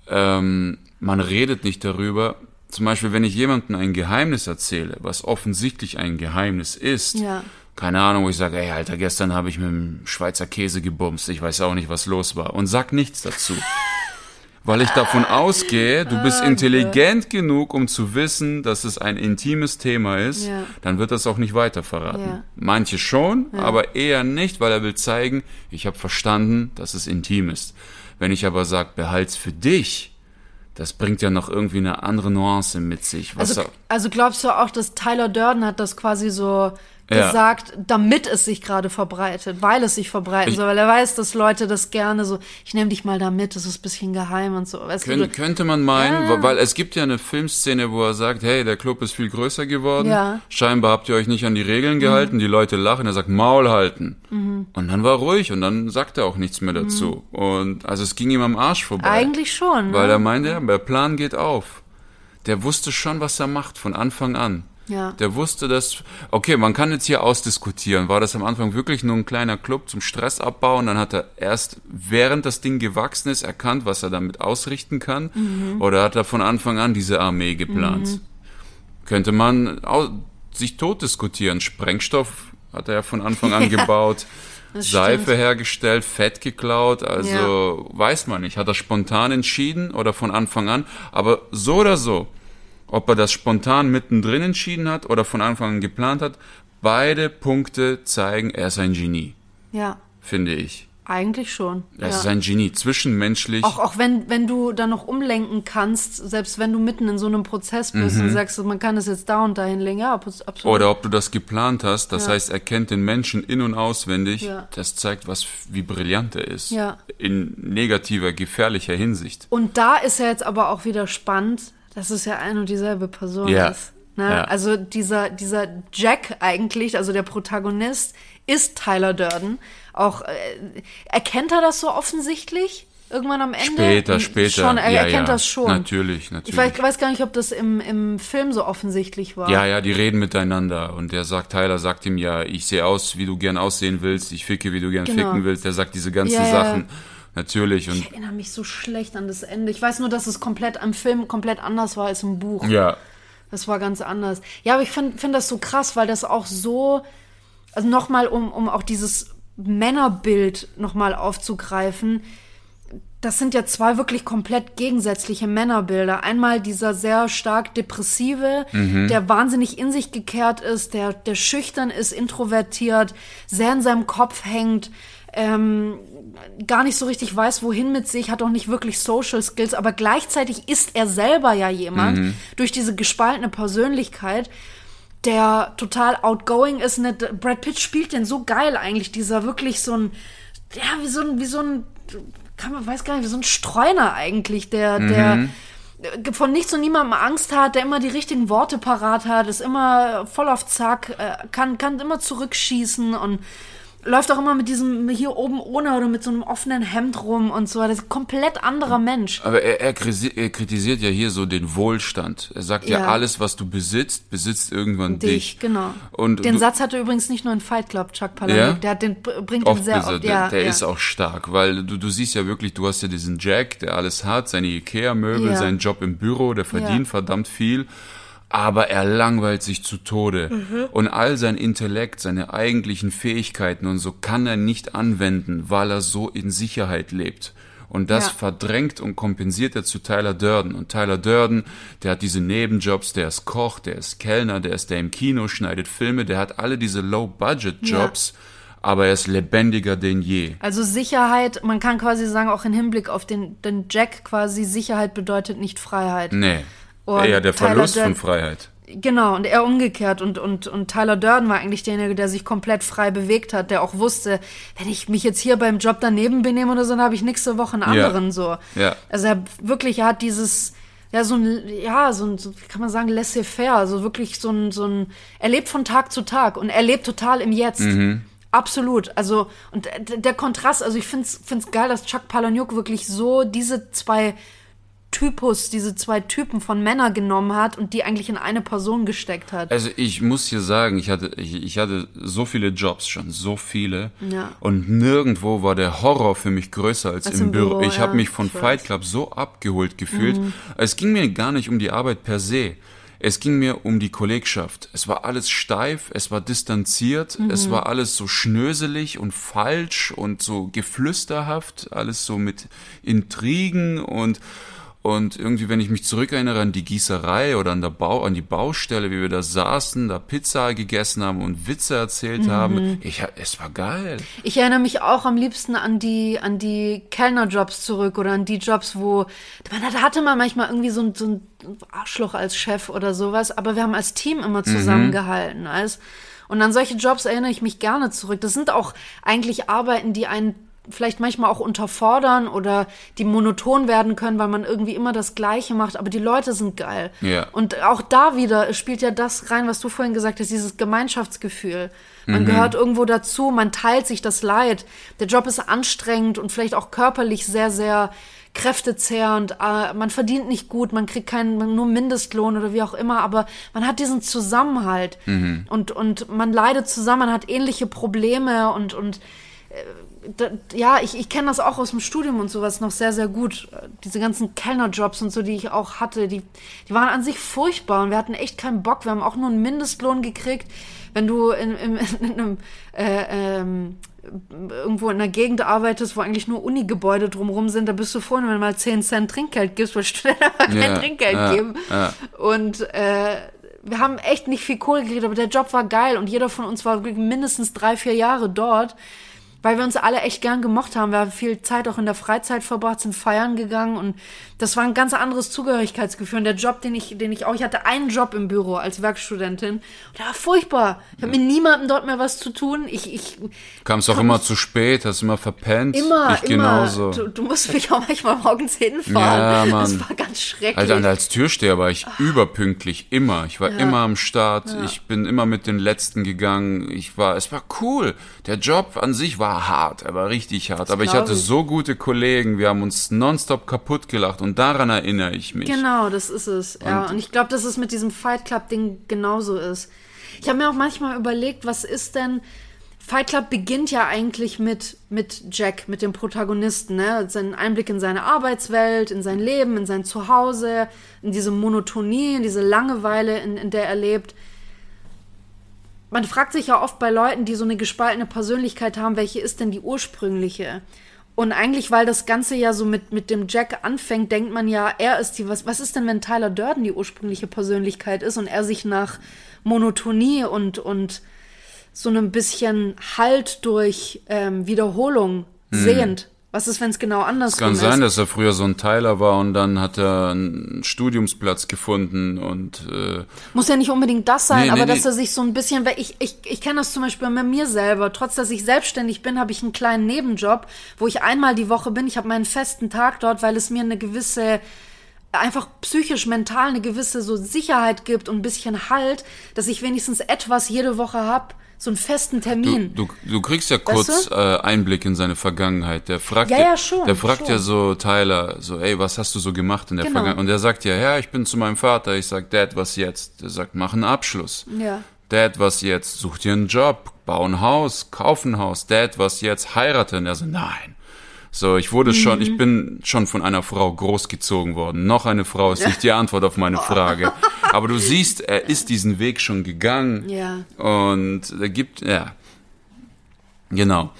ähm, man redet nicht darüber. Zum Beispiel, wenn ich jemandem ein Geheimnis erzähle, was offensichtlich ein Geheimnis ist, Ja. keine Ahnung, wo ich sage, ey, Alter, gestern habe ich mit dem Schweizer Käse gebumst, ich weiß auch nicht, was los war, und sag nichts dazu. Weil ich davon ausgehe, du bist intelligent genug, um zu wissen, dass es ein intimes Thema ist, Ja. dann wird das auch nicht weiter verraten. Ja. Manche schon, aber eher nicht, weil er will zeigen, ich habe verstanden, dass es intim ist. Wenn ich aber sage, behalt's für dich, das bringt ja noch irgendwie eine andere Nuance mit sich. Was Also, also glaubst du auch, dass Tyler Durden hat das quasi so Ja. gesagt, damit es sich gerade verbreitet, weil es sich verbreiten Ich- soll, weil er weiß, dass Leute das gerne so, ich nehme dich mal da mit, das ist ein bisschen geheim und so. Weißt Kön du, könnte man meinen, Ja. weil es gibt ja eine Filmszene, wo er sagt, hey, der Club ist viel größer geworden. Ja. Mhm. Scheinbar habt ihr euch nicht an die Regeln gehalten. Die Leute lachen. Er sagt, Maul halten. Und dann war ruhig und dann sagt er auch nichts mehr dazu. Und also es ging ihm am Arsch vorbei. Mhm. eigentlich schon. Weil ne? er meinte, ja, der Plan geht auf. Der wusste schon, was er macht von Anfang an. Ja. Der wusste das. Okay, man kann jetzt hier ausdiskutieren. War das am Anfang wirklich nur ein kleiner Club zum Stressabbau und dann hat er erst während das Ding gewachsen ist erkannt, was er damit ausrichten kann? Mhm. Oder hat er von Anfang an diese Armee geplant? Könnte man sich tot diskutieren. Sprengstoff hat er ja von Anfang an Ja, gebaut. Seife stimmt. hergestellt, Fett geklaut, also weiß man nicht. Hat er spontan entschieden oder von Anfang an? Aber so oder so, ob er das spontan mittendrin entschieden hat oder von Anfang an geplant hat, beide Punkte zeigen, er ist ein Genie, Ja, finde ich. eigentlich schon. Er ja. ist ein Genie, zwischenmenschlich. Auch, auch wenn, wenn du da noch umlenken kannst, selbst wenn du mitten in so einem Prozess bist und sagst, man kann es jetzt da und dahin legen, ja, abs- absolut. Mhm. Oder ob du das geplant hast, das Ja. heißt, er kennt den Menschen in- und auswendig, Ja. das zeigt, was, wie brillant er ist. Ja. In negativer, gefährlicher Hinsicht. Und da ist ja jetzt aber auch wieder spannend, dass es ja ein und dieselbe Person Ja. ist. Ne? Ja. Also dieser, dieser Jack eigentlich, also der Protagonist, ist Tyler Durden. Auch äh, erkennt er das so offensichtlich? Irgendwann am Ende? Später, später. Schon, er ja, erkennt ja. das schon. Natürlich, Ich natürlich. weiß, weiß gar nicht, ob das im, im Film so offensichtlich war. Ja, ja, die reden miteinander und der sagt, Tyler sagt ihm ja, ich sehe aus, wie du gern aussehen willst, ich ficke, wie du gern Genau. ficken willst. Der sagt diese ganzen. Sachen. Natürlich und Ich erinnere mich so schlecht an das Ende. Ich weiß nur, dass es komplett am Film komplett anders war als im Buch. ja, Das war ganz anders. Ja, aber ich finde find das so krass, weil das auch so, also nochmal, um, um auch dieses Männerbild nochmal aufzugreifen, das sind ja zwei wirklich komplett gegensätzliche Männerbilder. Einmal dieser sehr stark depressive, der wahnsinnig in sich gekehrt ist, der, der schüchtern ist, introvertiert, sehr in seinem Kopf hängt, ähm, gar nicht so richtig weiß, wohin mit sich, hat auch nicht wirklich Social Skills, aber gleichzeitig ist er selber ja jemand durch diese gespaltene Persönlichkeit, der total outgoing ist. Ne? Brad Pitt spielt den so geil eigentlich, dieser wirklich so ein, ja, wie so ein, wie so ein, kann man, weiß gar nicht, wie so ein Streuner eigentlich, der, der von nichts und niemandem Angst hat, der immer die richtigen Worte parat hat, ist immer voll auf Zack, äh, kann, kann immer zurückschießen und läuft auch immer mit diesem hier oben ohne oder mit so einem offenen Hemd rum und so. Das ist ein komplett anderer Mensch. aber er, er, er kritisiert ja hier so den Wohlstand. Er sagt ja, Ja. alles, was du besitzt, besitzt irgendwann dich. Dich, genau. Und den Satz hatte übrigens nicht nur in Fight Club Chuck Palahniuk, Ja? der hat den bringt oft ihn sehr oft. der, Ja, der ja. ist auch stark, weil du, du siehst ja wirklich, du hast ja diesen Jack, der alles hat, seine Ikea-Möbel, seinen Job im Büro, der verdient verdammt viel, aber er langweilt sich zu Tode. Mhm. Und all sein Intellekt, seine eigentlichen Fähigkeiten und so kann er nicht anwenden, weil er so in Sicherheit lebt. Und das Ja. verdrängt und kompensiert er zu Tyler Durden. Und Tyler Durden, der hat diese Nebenjobs, der ist Koch, der ist Kellner, der ist der im Kino, schneidet Filme, der hat alle diese Low-Budget-Jobs, aber er ist lebendiger denn je. Also Sicherheit, man kann quasi sagen, auch im Hinblick auf den, den Jack quasi, Sicherheit bedeutet nicht Freiheit. Nee. Und Eher der Tyler Verlust von Durden- Freiheit. Genau, und er umgekehrt. Und, und, und Tyler Durden war eigentlich derjenige, der sich komplett frei bewegt hat, der auch wusste, wenn ich mich jetzt hier beim Job daneben benehme oder so, dann habe ich nächste Woche einen Ja. anderen so. Ja. Also er wirklich, er hat dieses, ja, so ein, ja, so ein, so, wie kann man sagen, laissez-faire, also wirklich so ein, so ein, er lebt von Tag zu Tag und er lebt total im Jetzt. Mhm. Absolut. Also, und der, der Kontrast, also ich find's, find's geil, dass Chuck Palahniuk wirklich so diese zwei Typus, diese zwei Typen von Männern genommen hat und die eigentlich in eine Person gesteckt hat. Also ich muss hier sagen, ich hatte, ich, ich hatte so viele Jobs schon, so viele. Ja. Und nirgendwo war der Horror für mich größer als, Als im im Büro. Ich habe ja, mich von. Mhm. Fight Club so abgeholt gefühlt. Es ging mir gar nicht um die Arbeit per se. Es ging mir um die Kollegschaft. Es war alles steif, es war distanziert, Mhm. es war alles so schnöselig und falsch und so geflüsterhaft, alles so mit Intrigen und und irgendwie, wenn ich mich zurückerinnere an die Gießerei oder an, der Bau, an die Baustelle, wie wir da saßen, da Pizza gegessen haben und Witze erzählt haben, ich, es war geil. Ich erinnere mich auch am liebsten an die, an die Kellnerjobs zurück oder an die Jobs, wo, man, da hatte man manchmal irgendwie so ein, so ein Arschloch als Chef oder sowas, aber wir haben als Team immer zusammengehalten, als, Und an solche Jobs erinnere ich mich gerne zurück. Das sind auch eigentlich Arbeiten, die einen vielleicht manchmal auch unterfordern oder die monoton werden können, weil man irgendwie immer das Gleiche macht, aber die Leute sind geil. Ja. Und auch da wieder spielt ja das rein, was du vorhin gesagt hast, dieses Gemeinschaftsgefühl. Man Mhm. gehört irgendwo dazu, man teilt sich das Leid. Der Job ist anstrengend und vielleicht auch körperlich sehr, sehr kräftezehrend. Äh, Man verdient nicht gut, man kriegt keinen, nur Mindestlohn oder wie auch immer, aber man hat diesen Zusammenhalt Mhm. und, und man leidet zusammen, man hat ähnliche Probleme und, und da, ja, ich, ich kenne das auch aus dem Studium und sowas noch sehr, sehr gut. Diese ganzen Kellnerjobs und so, die ich auch hatte, die, die waren an sich furchtbar und wir hatten echt keinen Bock. Wir haben auch nur einen Mindestlohn gekriegt. Wenn du in, in, in einem äh, ähm, irgendwo in einer Gegend arbeitest, wo eigentlich nur Unigebäude drumherum sind, da bist du froh, wenn du mal 10 Cent Trinkgeld gibst, weil Studenten aber kein Trinkgeld ja, geben. ja. Und äh, wir haben echt nicht viel Kohle gekriegt, aber der Job war geil und jeder von uns war mindestens drei, vier Jahre dort, weil wir uns alle echt gern gemocht haben. Wir haben viel Zeit auch in der Freizeit verbracht, sind feiern gegangen und das war ein ganz anderes Zugehörigkeitsgefühl. Und der Job, den ich, den ich auch, ich hatte einen Job im Büro als Werkstudentin und der war furchtbar. Ich habe mit niemandem dort mehr was zu tun. Ich, ich Kamst auch immer zu spät, hast immer verpennt. immer, ich immer. genauso. Du, du musst mich auch manchmal morgens hinfahren. Ja, Das Mann. war ganz schrecklich. Alter, als Türsteher war ich überpünktlich, immer. Ich war immer am Start, ich bin immer mit den Letzten gegangen. Ich war, es war cool. Der Job an sich war hart, er war richtig hart. Aber ich hatte ich. so gute Kollegen, wir haben uns nonstop kaputt gelacht und daran erinnere ich mich. Genau, das ist es. ja, und ich glaube, dass es mit diesem Fight Club-Ding genauso ist. Ich habe mir auch manchmal überlegt, was ist denn. Fight Club beginnt ja eigentlich mit, mit Jack, mit dem Protagonisten, ne? Sein Einblick in seine Arbeitswelt, in sein Leben, in sein Zuhause, in diese Monotonie, in diese Langeweile, in, in der er lebt. Man fragt sich ja oft bei Leuten, die so eine gespaltene Persönlichkeit haben, welche ist denn die ursprüngliche? Und eigentlich, weil das Ganze ja so mit, mit dem Jack anfängt, denkt man ja, er ist die, was, was ist denn, wenn Tyler Durden die ursprüngliche Persönlichkeit ist und er sich nach Monotonie und, und so einem bisschen Halt durch ähm, Wiederholung sehend? Was ist, wenn es genau andersrum Kann ist? sein, dass er früher so ein Teiler war und dann hat er einen Studiumsplatz gefunden und äh, Muss ja nicht unbedingt das sein, Nee, aber nee, dass nee. er sich so ein bisschen, weil ich, ich, ich kenne das zum Beispiel bei mir selber. Trotz dass ich selbstständig bin, habe ich einen kleinen Nebenjob, wo ich einmal die Woche bin. Ich habe meinen festen Tag dort, weil es mir eine gewisse einfach psychisch, mental eine gewisse so Sicherheit gibt und ein bisschen Halt, dass ich wenigstens etwas jede Woche hab, so einen festen du, Termin. du, du kriegst ja kurz du? äh, Einblick in seine Vergangenheit. Der fragt Ja, ja, schon, der fragt schon. ja so Tyler, so, ey, was hast du so gemacht in der Genau. Vergangenheit? Und der sagt ja, ja, ich bin zu meinem Vater. Ich sag, Dad, was jetzt? Der sagt, mach einen Abschluss. Ja. Dad, was jetzt? Such dir einen Job, bau ein Haus, kauf ein Haus. Dad, was jetzt? Heirate. Und er so, nein. So, ich wurde schon, Mhm. ich bin schon von einer Frau großgezogen worden. Noch eine Frau ist nicht die Antwort auf meine Frage. Aber du siehst, er ist diesen Weg schon gegangen. Ja. Und er gibt, ja. Genau.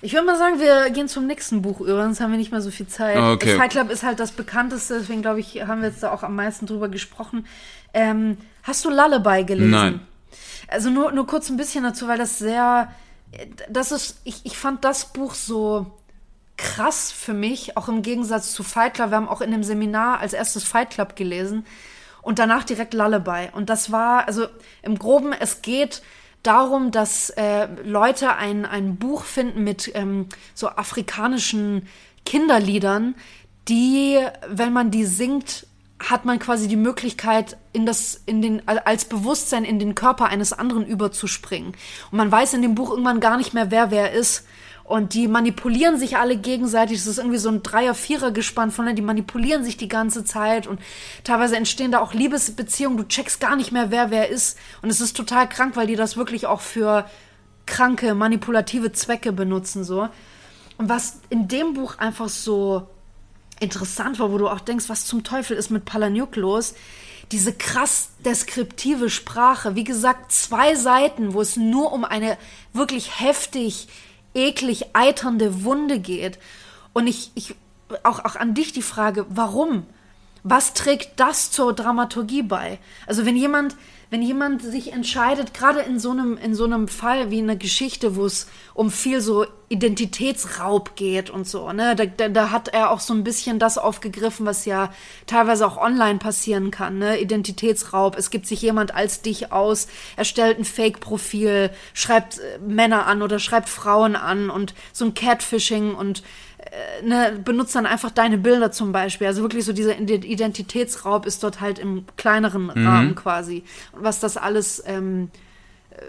Ich würde mal sagen, wir gehen zum nächsten Buch über, sonst haben wir nicht mehr so viel Zeit. Okay. Fight Club ist halt das bekannteste, deswegen glaube ich, haben wir jetzt da auch am meisten drüber gesprochen. Ähm, hast du Lullaby gelesen? Nein. Also nur, nur kurz ein bisschen dazu, weil das sehr, das ist, ich, ich fand das Buch so krass für mich, auch im Gegensatz zu Fight Club. Wir haben auch in dem Seminar als erstes Fight Club gelesen und danach direkt Lullaby. Und das war, also im Groben, es geht darum, dass äh, Leute ein, ein Buch finden mit ähm, so afrikanischen Kinderliedern, die, wenn man die singt, hat man quasi die Möglichkeit, in das, in den, als Bewusstsein in den Körper eines anderen überzuspringen. Und man weiß in dem Buch irgendwann gar nicht mehr, wer wer ist. Und die manipulieren sich alle gegenseitig. Es ist irgendwie so ein Dreier-, Vierer-Gespann von denen, die manipulieren sich die ganze Zeit. Und teilweise entstehen da auch Liebesbeziehungen. Du checkst gar nicht mehr, wer wer ist. Und es ist total krank, weil die das wirklich auch für kranke, manipulative Zwecke benutzen, so. Und was in dem Buch einfach so interessant war, wo du auch denkst, was zum Teufel ist mit Palaniuk los? Diese krass deskriptive Sprache. Wie gesagt, zwei Seiten, wo es nur um eine wirklich heftig, eklig eiternde Wunde geht. Und ich, ich auch, auch an dich die Frage, warum? Was trägt das zur Dramaturgie bei? Also wenn jemand wenn jemand sich entscheidet, gerade in so einem, in so einem Fall wie in einer Geschichte, wo es um viel so Identitätsraub geht und so, ne, da, da, da hat er auch so ein bisschen das aufgegriffen, was ja teilweise auch online passieren kann, ne, Identitätsraub. Es gibt sich jemand als dich aus, erstellt ein Fake-Profil, schreibt äh, Männer an oder schreibt Frauen an und so ein Catfishing und ne, benutzt dann einfach deine Bilder zum Beispiel. Also wirklich so dieser Identitätsraub ist dort halt im kleineren mhm. Rahmen quasi. Und was das alles ähm,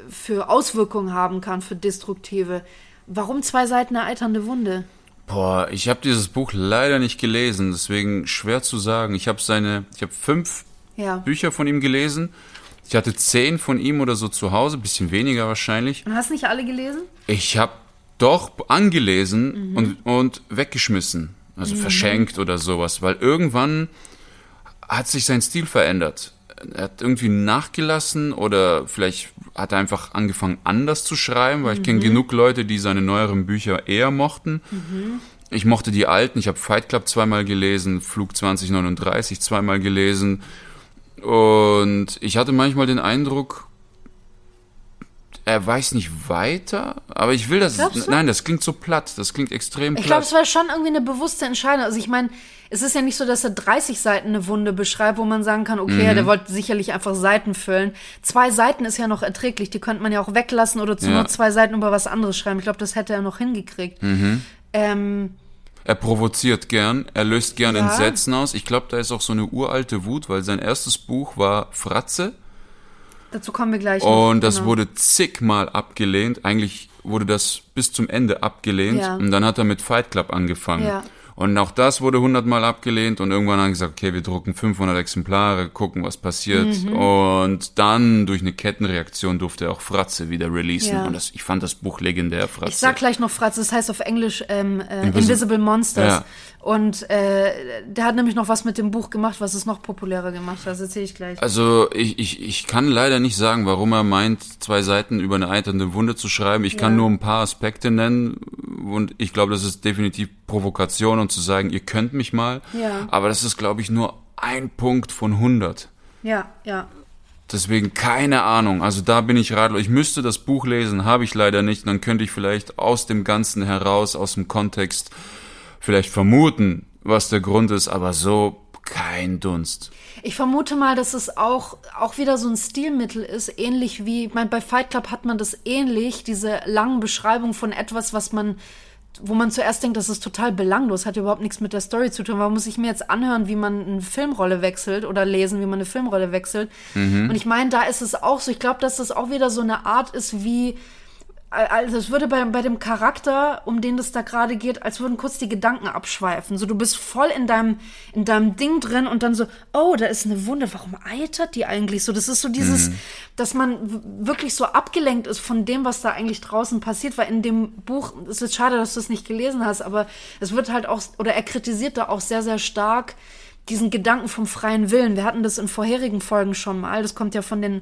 für Auswirkungen haben kann, für destruktive. Warum zwei Seiten eine eiternde Wunde? Boah, ich habe dieses Buch leider nicht gelesen, deswegen schwer zu sagen. Ich habe seine, ich habe fünf ja. Bücher von ihm gelesen. Ich hatte zehn von ihm oder so zu Hause, bisschen weniger wahrscheinlich. Und hast nicht alle gelesen? Ich habe doch angelesen mhm. und, und weggeschmissen. Also mhm. verschenkt oder sowas, weil irgendwann hat sich sein Stil verändert. Er hat irgendwie nachgelassen oder vielleicht hat er einfach angefangen anders zu schreiben, weil ich kenne mhm. genug Leute, die seine neueren Bücher eher mochten. Mhm. Ich mochte die alten, ich habe Fight Club zweimal gelesen, Flug 2039 zweimal gelesen und ich hatte manchmal den Eindruck, er weiß nicht weiter, aber ich will das. Nein, das klingt so platt. Das klingt extrem platt. Ich glaube, es war schon irgendwie eine bewusste Entscheidung. Also ich meine, es ist ja nicht so, dass er 30 Seiten eine Wunde beschreibt, wo man sagen kann, okay, mhm. der wollte sicherlich einfach Seiten füllen. Zwei Seiten ist ja noch erträglich, die könnte man ja auch weglassen oder zu ja. nur zwei Seiten über was anderes schreiben. Ich glaube, das hätte er noch hingekriegt. Mhm. Ähm, er provoziert gern, er löst gern ja. Entsetzen aus. Ich glaube, da ist auch so eine uralte Wut, weil sein erstes Buch war Fratze. Dazu kommen wir gleich. Noch. Und das genau. wurde zigmal abgelehnt. Eigentlich wurde das bis zum Ende abgelehnt. Ja. Und dann hat er mit Fight Club angefangen. Ja. Und auch das wurde hundertmal abgelehnt und irgendwann haben gesagt, okay, wir drucken 500 Exemplare, gucken, was passiert. Mhm. Und dann durch eine Kettenreaktion durfte er auch Fratze wieder releasen. Ja. Und das, ich fand das Buch legendär, Fratze. Ich sag gleich noch Fratze, das heißt auf Englisch ähm, äh, Invisible, Invisible Monsters. Ja. Und äh, der hat nämlich noch was mit dem Buch gemacht, was es noch populärer gemacht hat. Das erzähle ich gleich. Also ich, ich, ich kann leider nicht sagen, warum er meint, zwei Seiten über eine eiternde Wunde zu schreiben. Ich ja. kann nur ein paar Aspekte nennen und ich glaube, das ist definitiv Provokation und zu sagen, ihr könnt mich mal. Ja. Aber das ist, glaube ich, nur ein Punkt von 100. Ja, ja. Deswegen keine Ahnung. Also da bin ich ratlos. Ich müsste das Buch lesen, habe ich leider nicht. Dann könnte ich vielleicht aus dem Ganzen heraus, aus dem Kontext vielleicht vermuten, was der Grund ist, aber so kein Dunst. Ich vermute mal, dass es auch, auch wieder so ein Stilmittel ist, ähnlich wie, ich meine, bei Fight Club hat man das ähnlich, diese langen Beschreibungen von etwas, was man, wo man zuerst denkt, das ist total belanglos, hat überhaupt nichts mit der Story zu tun. Warum muss ich mir jetzt anhören, wie man eine Filmrolle wechselt oder lesen, wie man eine Filmrolle wechselt? Mhm. Und ich meine, da ist es auch so, ich glaube, dass das auch wieder so eine Art ist, wie also es würde bei, bei dem Charakter, um den es da gerade geht, als würden kurz die Gedanken abschweifen. So, du bist voll in deinem, in deinem Ding drin und dann so, oh, da ist eine Wunde, warum eitert die eigentlich so? Das ist so dieses, mhm. dass man wirklich so abgelenkt ist von dem, was da eigentlich draußen passiert, weil in dem Buch, es ist schade, dass du es nicht gelesen hast, aber es wird halt auch, oder er kritisiert da auch sehr, sehr stark diesen Gedanken vom freien Willen. Wir hatten das in vorherigen Folgen schon mal, das kommt ja von den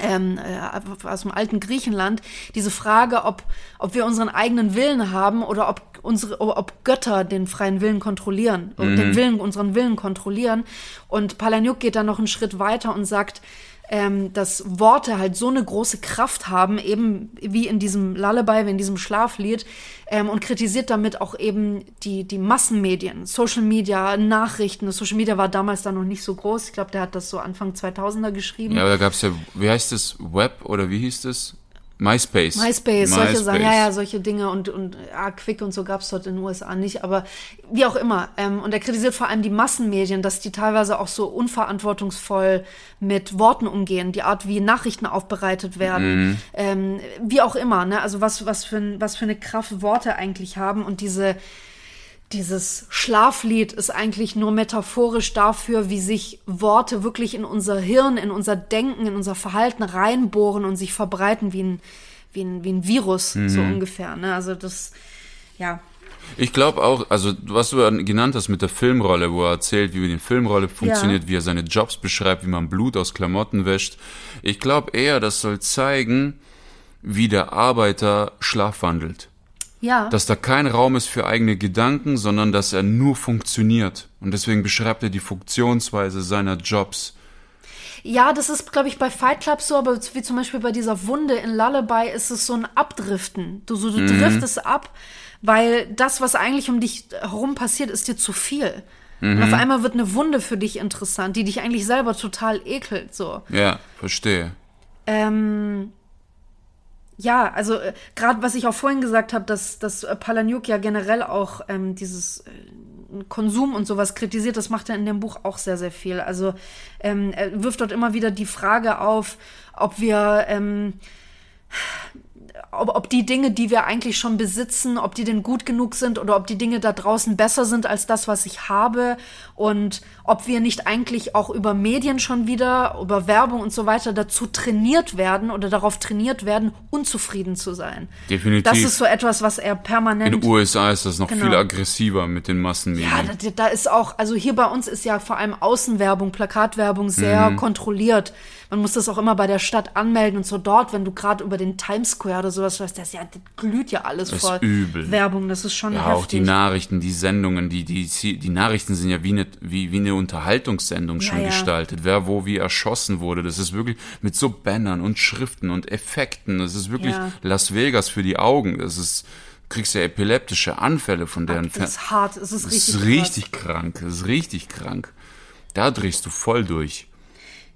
ähm, äh, aus dem alten Griechenland, diese Frage, ob, ob wir unseren eigenen Willen haben oder ob unsere, ob Götter den freien Willen kontrollieren, mhm. den Willen, unseren Willen kontrollieren. Und Palaniuk geht dann noch einen Schritt weiter und sagt, ähm, dass Worte halt so eine große Kraft haben, eben wie in diesem Lullaby, wie in diesem Schlaflied, ähm, und kritisiert damit auch eben die, die Massenmedien, Social Media, Nachrichten. Social Media war damals da noch nicht so groß. Ich glaube, der hat das so Anfang 2000er geschrieben. Ja, aber da gab es ja, wie heißt das, Web oder wie hieß das? MySpace. MySpace, solche MySpace. Sachen, ja, ja, solche Dinge und, und ja, Quick und so gab es dort in den USA nicht, aber wie auch immer. Ähm, und er kritisiert vor allem die Massenmedien, dass die teilweise auch so unverantwortungsvoll mit Worten umgehen, die Art, wie Nachrichten aufbereitet werden, mhm. ähm, wie auch immer, ne? Also was, was, für, was für eine Kraft Worte eigentlich haben und diese dieses Schlaflied ist eigentlich nur metaphorisch dafür, wie sich Worte wirklich in unser Hirn, in unser Denken, in unser Verhalten reinbohren und sich verbreiten wie ein, wie ein, wie ein Virus, mhm. so ungefähr. Ne? Also das, ja. Ich glaube auch, also was du genannt hast mit der Filmrolle, wo er erzählt, wie die Filmrolle funktioniert, ja. wie er seine Jobs beschreibt, wie man Blut aus Klamotten wäscht. Ich glaube eher, das soll zeigen, wie der Arbeiter schlafwandelt. Ja. Dass da kein Raum ist für eigene Gedanken, sondern dass er nur funktioniert. Und deswegen beschreibt er die Funktionsweise seiner Jobs. Ja, das ist, glaube ich, bei Fight Club so, aber wie zum Beispiel bei dieser Wunde in Lullaby ist es so ein Abdriften. Du, so, du Mhm. driftest ab, weil das, was eigentlich um dich herum passiert, ist dir zu viel. Und Mhm. auf einmal wird eine Wunde für dich interessant, die dich eigentlich selber total ekelt. So. Ja, verstehe. Ähm, ja, also äh, gerade was ich auch vorhin gesagt habe, dass, dass äh, Palahniuk ja generell auch ähm, dieses äh, Konsum und sowas kritisiert, das macht er in dem Buch auch sehr, sehr viel. Also ähm, er wirft dort immer wieder die Frage auf, ob wir ähm, ob, ob die Dinge, die wir eigentlich schon besitzen, ob die denn gut genug sind oder ob die Dinge da draußen besser sind als das, was ich habe und ob wir nicht eigentlich auch über Medien schon wieder, über Werbung und so weiter dazu trainiert werden oder darauf trainiert werden, unzufrieden zu sein. Definitiv. Das ist so etwas, was er permanent In den USA ist das noch Genau. viel aggressiver mit den Massenmedien. ja, da, da ist auch, also hier bei uns ist ja vor allem Außenwerbung, Plakatwerbung sehr Mhm. kontrolliert. Man muss das auch immer bei der Stadt anmelden und so dort, wenn du gerade über den Times Square oder sowas schaust, das, ja, das glüht ja alles Das ist vor übel. Werbung. Das ist schon Ja, heftig. auch die Nachrichten, die Sendungen, die, die, die Nachrichten sind ja wie eine, wie, wie eine Unterhaltungssendung schon ja. gestaltet. Wer wo wie erschossen wurde. Das ist wirklich mit so Bannern und Schriften und Effekten. Das ist wirklich Ja. Las Vegas für die Augen. Das ist, du kriegst ja epileptische Anfälle von deren Das ist hart, es ist Das richtig ist krass. richtig krank. Das ist richtig krank. Da drehst du voll durch.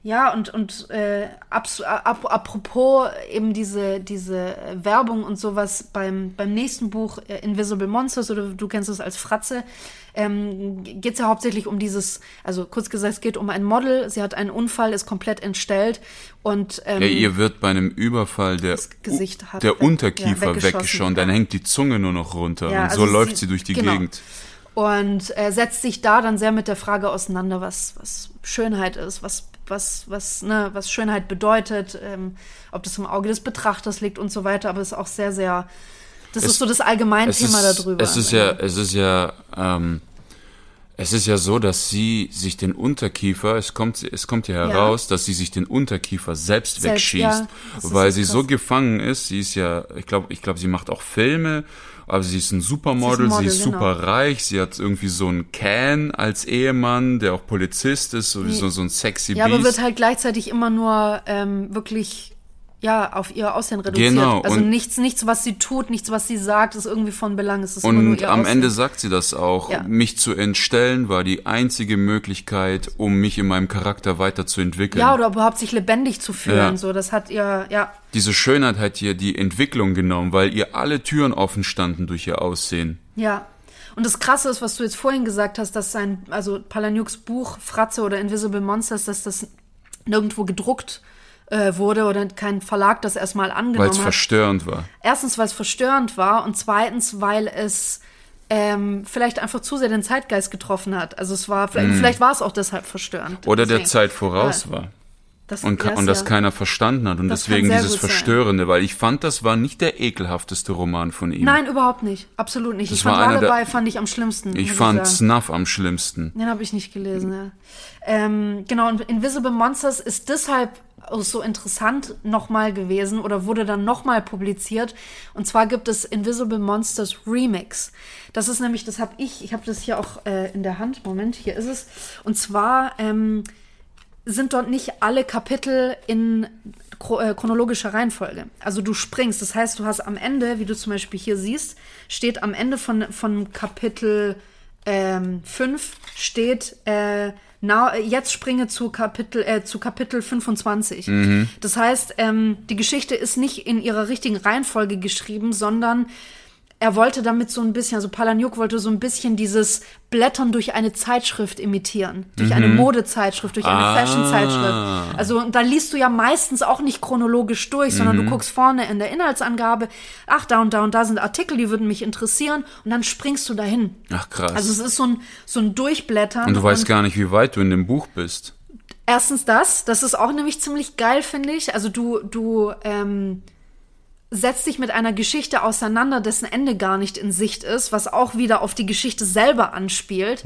Ja, und, und äh, abs- ap apropos eben diese, diese Werbung und sowas beim, beim nächsten Buch äh, Invisible Monsters oder du kennst es als Fratze, ähm, geht es ja hauptsächlich um dieses, also kurz gesagt, es geht um ein Model, sie hat einen Unfall, ist komplett entstellt und ähm, Ja, ihr wird bei einem Überfall der, Gesicht hat der weg- Unterkiefer ja, weggeschossen, weggeschossen. Dann ja. hängt die Zunge nur noch runter. Ja, und so also läuft sie- sie durch die genau. Gegend. Und äh, setzt sich da dann sehr mit der Frage auseinander, was, was Schönheit ist, was, was, was, ne, was Schönheit bedeutet, ähm, ob das im Auge des Betrachters liegt und so weiter, aber es ist auch sehr, sehr, das Es- ist so das Allgemeinthema ist, darüber. es ist ja, es ist ja, ähm, es ist ja so, dass sie sich den Unterkiefer, es kommt, es kommt ja heraus, dass sie sich den Unterkiefer selbst, Selbst, wegschießt, ja, weil so sie so krass. gefangen ist. Sie ist ja, ich glaube, ich glaube, sie macht auch Filme, aber sie ist ein Supermodel, sie Model, ist genau. super reich, sie hat irgendwie so einen Can als Ehemann, der auch Polizist ist, so, wie so, ein sexy ja, aber Beast. wird halt gleichzeitig immer nur ähm, wirklich ja, auf ihr Aussehen reduziert. Genau, Also und- nichts, nichts, was sie tut, nichts, was sie sagt, ist irgendwie von Belang. Es ist immer nur Und ihr am Aussehen. Ende sagt sie das auch. Ja. Mich zu entstellen war die einzige Möglichkeit, um mich in meinem Charakter weiterzuentwickeln. Ja, oder überhaupt sich lebendig zu fühlen. Ja. So, das hat ihr, ja, Diese Schönheit hat ihr die Entwicklung genommen, weil ihr alle Türen offen standen durch ihr Aussehen. Ja. Und das Krasse ist, was du jetzt vorhin gesagt hast, dass sein, also Palahniuks Buch Fratze oder Invisible Monsters, dass das nirgendwo gedruckt äh, wurde oder kein Verlag das erstmal Weil angenommen es hat. verstörend war. Erstens, weil es verstörend war und zweitens, weil es ähm, vielleicht einfach zu sehr den Zeitgeist getroffen hat. Also es war, vielleicht, vielleicht war es auch deshalb verstörend. Mm. Oder der Deswegen. Zeit voraus Ja. war. Das, Und, das und das ja. keiner verstanden hat. Und Das deswegen dieses gut sein. Verstörende, weil ich fand, das war nicht der ekelhafteste Roman von ihm. Nein, überhaupt nicht. Absolut nicht. Das ich fand der- Lullaby fand ich am schlimmsten. ich fand sagen. Snuff am schlimmsten. Den habe ich nicht gelesen, ja. Ähm, genau, und Invisible Monsters ist deshalb so interessant nochmal gewesen oder wurde dann nochmal publiziert. Und zwar gibt es Invisible Monsters Remix. Das ist nämlich, das habe ich, ich habe das hier auch äh, in der Hand. Moment, hier ist es. Und zwar ähm, sind dort nicht alle Kapitel in äh, chronologischer Reihenfolge. Also du springst, das heißt, du hast am Ende, wie du zum Beispiel hier siehst, steht am Ende von, von Kapitel ähm, 5 steht, äh, na, jetzt springe zu Kapitel, äh, zu Kapitel 25. Das heißt, ähm, die Geschichte ist nicht in ihrer richtigen Reihenfolge geschrieben, sondern er wollte damit so ein bisschen, also Palahniuk wollte so ein bisschen dieses Blättern durch eine Zeitschrift imitieren. Durch eine Modezeitschrift, durch eine Ah. Fashion-Zeitschrift. Also und da liest du ja meistens auch nicht chronologisch durch, sondern du guckst vorne in der Inhaltsangabe, ach, da und da und da sind Artikel, die würden mich interessieren und dann springst du dahin. Ach krass. Also es ist so ein, so ein Durchblättern. und du weißt gar nicht, wie weit du in dem Buch bist. Erstens das, das ist auch nämlich ziemlich geil, finde ich. Also du, du ähm, setzt dich mit einer Geschichte auseinander, dessen Ende gar nicht in Sicht ist, was auch wieder auf die Geschichte selber anspielt.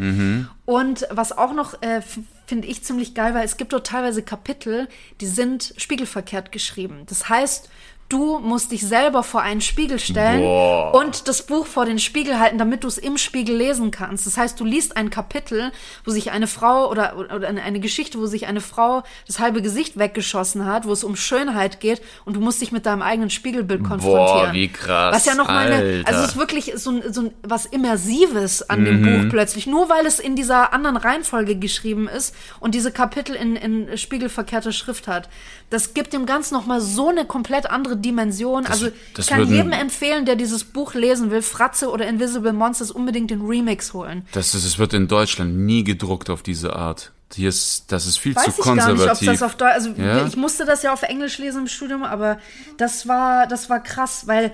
Und was auch noch, äh, finde ich ziemlich geil, weil es gibt dort teilweise Kapitel, die sind spiegelverkehrt geschrieben. Das heißt, Du musst dich selber vor einen Spiegel stellen Boah. und das Buch vor den Spiegel halten, damit du es im Spiegel lesen kannst. Das heißt, du liest ein Kapitel, wo sich eine Frau oder, oder eine, Geschichte, wo sich eine Frau das halbe Gesicht weggeschossen hat, wo es um Schönheit geht und du musst dich mit deinem eigenen Spiegelbild konfrontieren. wie krass, Was ja noch mal eine, also es ist wirklich so, ein- so ein, was Immersives an dem Mhm. Buch plötzlich, nur weil es in dieser anderen Reihenfolge geschrieben ist und diese Kapitel in, in spiegelverkehrter Schrift hat. Das gibt dem Ganzen noch mal so eine komplett andere Dimension. also das ich kann würden- jedem empfehlen, der dieses Buch lesen will, Fratze oder Invisible Monsters, unbedingt den Remix holen. Das, ist, es wird in Deutschland nie gedruckt auf diese Art. Hier ist, das ist viel Weiß zu ich gar nicht, ob konservativ. das auf Deutsch, also Ja? ich musste das ja auf Englisch lesen im Studium, aber das war, das war krass, weil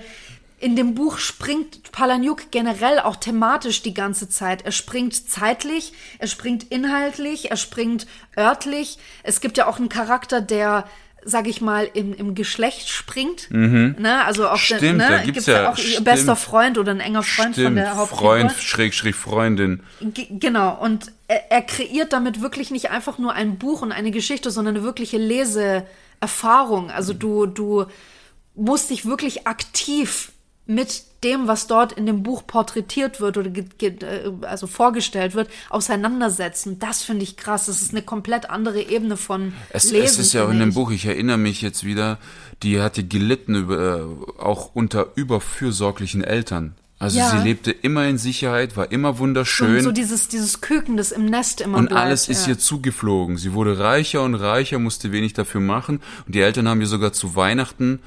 in dem Buch springt Palahniuk generell auch thematisch die ganze Zeit. Er springt zeitlich, er springt inhaltlich, er springt örtlich. Es gibt ja auch einen Charakter, der sag ich mal, im, im Geschlecht springt. Ne? Also auch der, Mhm. Stimmt, ne? da gibt's gibt's ja- auch stimmt. bester Freund oder ein enger Freund von Stimmt, der Hauptfigur. Freund, Schrägstrich Freundin. G genau, und er, er kreiert damit wirklich nicht einfach nur ein Buch und eine Geschichte, sondern eine wirkliche Leseerfahrung. Also du, du musst dich wirklich aktiv mit dem, was dort in dem Buch porträtiert wird oder äh, also vorgestellt wird, auseinandersetzen. Das finde ich krass. Das ist eine komplett andere Ebene von Es, Lesen. es ist ja auch in dem. Buch, ich erinnere mich jetzt wieder, die hatte gelitten über, äh, auch unter überfürsorglichen Eltern. Also Ja. sie lebte immer in Sicherheit, war immer wunderschön so dieses, dieses Küken, das im Nest immer und bleibt. alles ist ja. ihr zugeflogen. Sie wurde reicher und reicher, musste wenig dafür machen. Und die Eltern haben ihr sogar zu Weihnachten,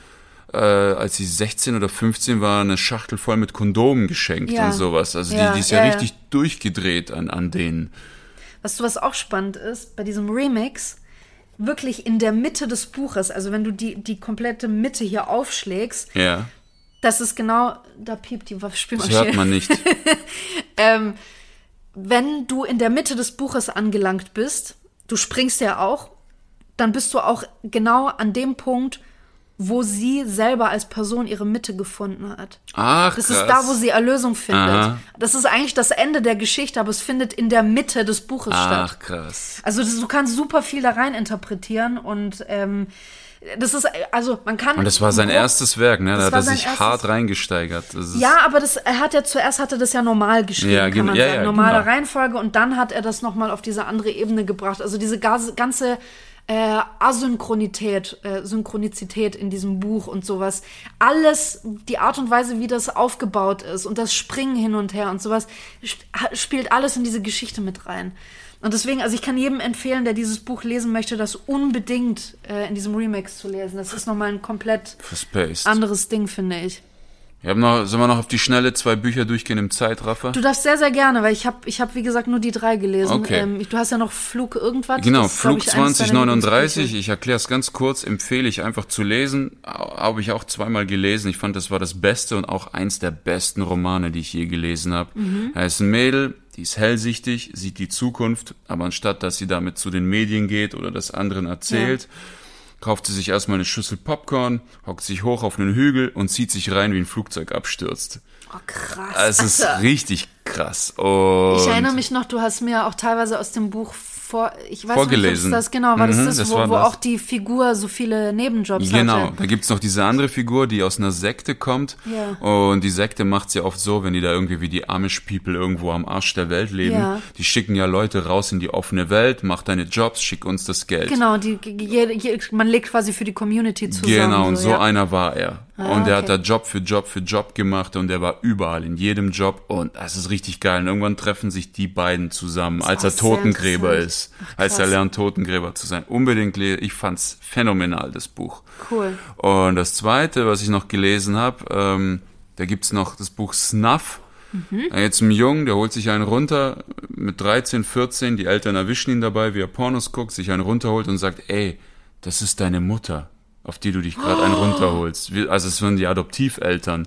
äh, als sie 16 oder 15 war, eine Schachtel voll mit Kondomen geschenkt Ja. und sowas. Also Ja, die, die ist ja, ja, richtig durchgedreht an, an denen. Weißt du, was auch spannend ist? Bei diesem Remix, wirklich in der Mitte des Buches, also wenn du die, die komplette Mitte hier aufschlägst, Ja, das ist genau, da piept die das Waffenspielmaschine. hört man nicht. Wenn du in der Mitte des Buches angelangt bist, du springst ja auch, dann bist du auch genau an dem Punkt, wo sie selber als Person ihre Mitte gefunden hat. Ach, Das krass. ist da, wo sie Erlösung findet. Aha. Das ist eigentlich das Ende der Geschichte, aber es findet in der Mitte des Buches statt. Ach, krass. Also das, du kannst super viel da rein interpretieren und ähm, das ist, also man kann. Und das war sein grob- erstes Werk, ne? Da hat er sich hart reingesteigert. Ja, aber das, er hat ja zuerst hatte das ja normal geschrieben, Ja, kann gen- man ja, sagen. ja, Normale genau. Reihenfolge und dann hat er das nochmal auf diese andere Ebene gebracht. Also diese ganze äh, Asynchronität, äh, Synchronizität in diesem Buch und sowas. Alles, die Art und Weise, wie das aufgebaut ist und das Springen hin und her und sowas, sp spielt alles in diese Geschichte mit rein. Und deswegen, also ich kann jedem empfehlen, der dieses Buch lesen möchte, das unbedingt äh, in diesem Remix zu lesen. Das ist nochmal ein komplett anderes Ding, finde ich. Wir haben noch, sollen wir noch auf die Schnelle zwei Bücher durchgehen im Zeitraffer? Du darfst sehr, sehr gerne, weil ich habe, ich hab, wie gesagt, nur die drei gelesen. Okay. Ähm, du hast ja noch Flug irgendwas. Genau, Das Flug ich, eines deiner 2039, Lieblingsbücher. ich erkläre es ganz kurz, empfehle ich einfach zu lesen. Habe ich auch zweimal gelesen. Ich fand, das war das Beste und auch eins der besten Romane, die ich je gelesen habe. Mhm. Da ist ein Mädel, die ist hellsichtig, sieht die Zukunft, aber anstatt, dass sie damit zu den Medien geht oder das anderen erzählt, kauft sie sich erstmal eine Schüssel Popcorn, hockt sich hoch auf einen Hügel und zieht sich rein, wie ein Flugzeug abstürzt. Oh, krass. Es ist Alter. richtig krass. Und Ich erinnere mich noch, du hast mir auch teilweise aus dem Buch vor, ich weiß Vorgelesen. nicht, es das genau war, das Mhm, ist, das wo, wo das. auch die Figur so viele Nebenjobs Genau, hatte. da gibt's noch diese andere Figur, die aus einer Sekte kommt. Ja. Und die Sekte macht's ja oft so, wenn die da irgendwie wie die Amish People irgendwo am Arsch der Welt leben. Ja. Die schicken ja Leute raus in die offene Welt, mach deine Jobs, schick uns das Geld. Genau, die, je, je, man legt quasi für die Community zusammen. Genau, und so ja. einer war er. Ah, und er hat okay. da Job für Job für Job gemacht und er war überall, in jedem Job. Und das ist richtig geil. Und irgendwann treffen sich die beiden zusammen, als er Totengräber interessant. Ist. Ach, als er lernt, Totengräber zu sein. Unbedingt lesen. Ich fand's phänomenal, das Buch. Cool. Und das zweite, was ich noch gelesen habe, ähm, da gibt's noch das Buch Snuff. Da Jetzt ein Jungen, der holt sich einen runter mit 13, 14, die Eltern erwischen ihn dabei, wie er Pornos guckt, sich einen runterholt und sagt, ey, das ist deine Mutter, auf die du dich gerade einen runterholst. Also es sind die Adoptiveltern.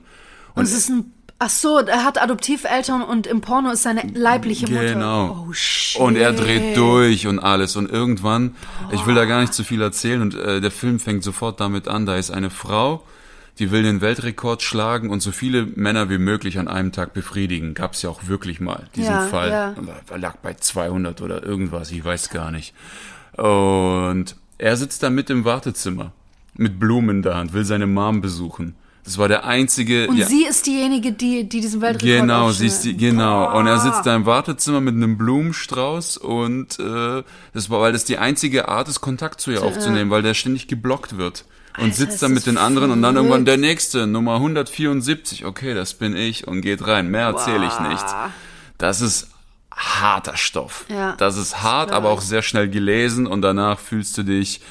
Und es ist ein, ach so, er hat Adoptiveltern und im Porno ist seine leibliche Mutter. Genau. Oh, shit. Und er dreht durch und alles. Und irgendwann, ich will da gar nicht zu viel erzählen, und äh, der Film fängt sofort damit an, da ist eine Frau, die will den Weltrekord schlagen und so viele Männer wie möglich an einem Tag befriedigen. Gab's ja auch wirklich mal, diesen Ja, Fall. ja. Er lag bei 200 oder irgendwas, ich weiß gar nicht. Und er sitzt da mit im Wartezimmer. mit Blumen in der Hand, will seine Mom besuchen. Das war der einzige. Und ja, sie ist diejenige, die, die diesen Weltrekord Genau, sie ist die, genau. Und er Boah. sitzt da im Wartezimmer mit einem Blumenstrauß und äh, das war, weil das die einzige Art ist, Kontakt zu ihr aufzunehmen, weil der ständig geblockt wird. Und Alter, sitzt dann mit den anderen und dann verrückt. irgendwann der nächste, Nummer 174, okay, das bin ich und geht rein. Mehr erzähle ich nicht. Das ist harter Stoff. Ja, das ist hart, aber auch sehr schnell gelesen und danach fühlst du dich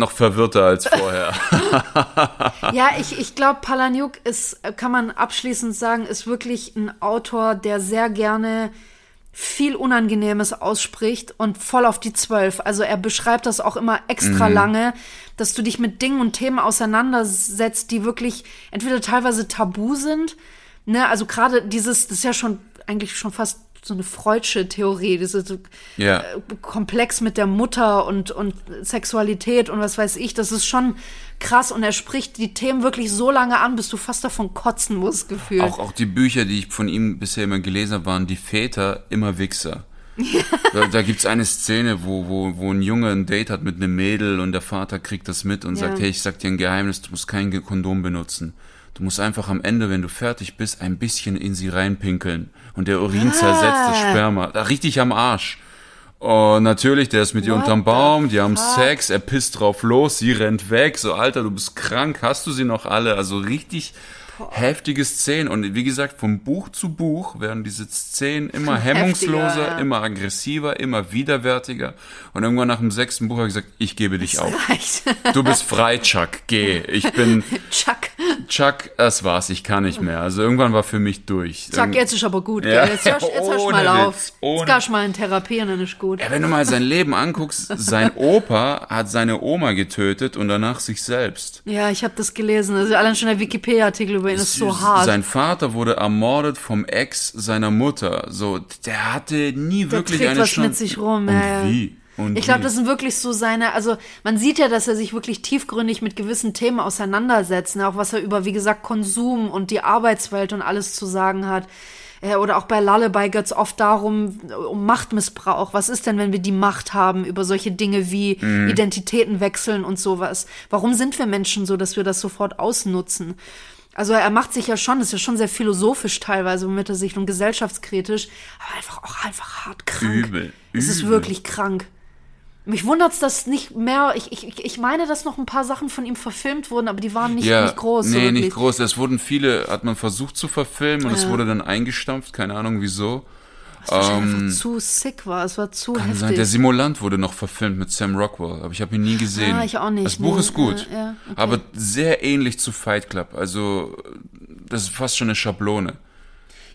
noch verwirrter als vorher. Ja, ich, ich glaube, Palahniuk ist, kann man abschließend sagen, ist wirklich ein Autor, der sehr gerne viel Unangenehmes ausspricht und voll auf die Zwölf. Also er beschreibt das auch immer extra lange, dass du dich mit Dingen und Themen auseinandersetzt, die wirklich entweder teilweise tabu sind, ne, also gerade dieses, das ist ja schon eigentlich schon fast so eine freudsche Theorie, diese so Ja. äh, Komplex mit der Mutter und, und Sexualität und was weiß ich, das ist schon krass und er spricht die Themen wirklich so lange an, bis du fast davon kotzen musst, gefühlt. Auch, auch die Bücher, die ich von ihm bisher immer gelesen habe, waren die Väter immer Wichser. da da gibt's eine Szene, wo, wo, wo ein Junge ein Date hat mit einem Mädel und der Vater kriegt das mit und Ja. sagt, hey, ich sag dir ein Geheimnis, du musst kein Kondom benutzen. Du musst einfach am Ende, wenn du fertig bist, ein bisschen in sie reinpinkeln. Und der Urin zersetzt das Sperma. Da richtig am Arsch. Und natürlich, der ist mit ihr What unterm Baum, die haben fuck? Sex, er pisst drauf los, sie rennt weg, so Alter, du bist krank, hast du sie noch alle? Also richtig heftige Szenen. Und wie gesagt, von Buch zu Buch werden diese Szenen immer hemmungsloser, Heftiger, ja. immer aggressiver, immer widerwärtiger. Und irgendwann nach dem sechsten Buch habe ich gesagt, ich gebe dich auf. Reicht. Du bist frei, Chuck, geh. Ich bin Chuck. Chuck, das war's, ich kann nicht mehr. Also irgendwann war für mich durch. Chuck, jetzt ist aber gut, Ja, gell? Jetzt hörst, jetzt du mal auf. Witz, Jetzt ohne- gehst du mal in Therapie und dann ist gut. Ja, wenn du mal sein Leben anguckst, sein Opa hat seine Oma getötet und danach sich selbst. Ja, ich habe das gelesen. Also allein schon der Wikipedia-Artikel über ihn ist so hart. Sein Vater wurde ermordet vom Ex seiner Mutter. So, der hatte nie Der wirklich trägt eine was Chance. mit sich rum. Und ja, wie? Und Ich glaube, das sind wirklich so seine, also man sieht ja, dass er sich wirklich tiefgründig mit gewissen Themen auseinandersetzt, ne? auch was er über, wie gesagt, Konsum und die Arbeitswelt und alles zu sagen hat. Äh, Oder auch bei Lullaby geht es oft darum, um Machtmissbrauch. Was ist denn, wenn wir die Macht haben über solche Dinge wie Mhm. Identitäten wechseln und sowas? Warum sind wir Menschen so, dass wir das sofort ausnutzen? Also er macht sich ja schon, das ist ja schon sehr philosophisch teilweise, womit er sich und gesellschaftskritisch, aber einfach auch einfach hart krank. Übel, Es ist übel. wirklich krank. Mich wundert's, dass nicht mehr. Ich, ich, ich meine, dass noch ein paar Sachen von ihm verfilmt wurden, aber die waren nicht, ja, nicht groß. so Nee, wirklich. nicht groß. Es wurden viele, hat man versucht zu verfilmen und es wurde dann eingestampft, keine Ahnung wieso. Was wahrscheinlich einfach zu sick war. Es war zu Ähm, Kann heftig. sein, der Simulant wurde noch verfilmt mit Sam Rockwell, aber ich habe ihn nie gesehen. Ah, ich auch nicht, Das Buch nee. ist gut, Ja, ja, okay. aber sehr ähnlich zu Fight Club. Also das ist fast schon eine Schablone.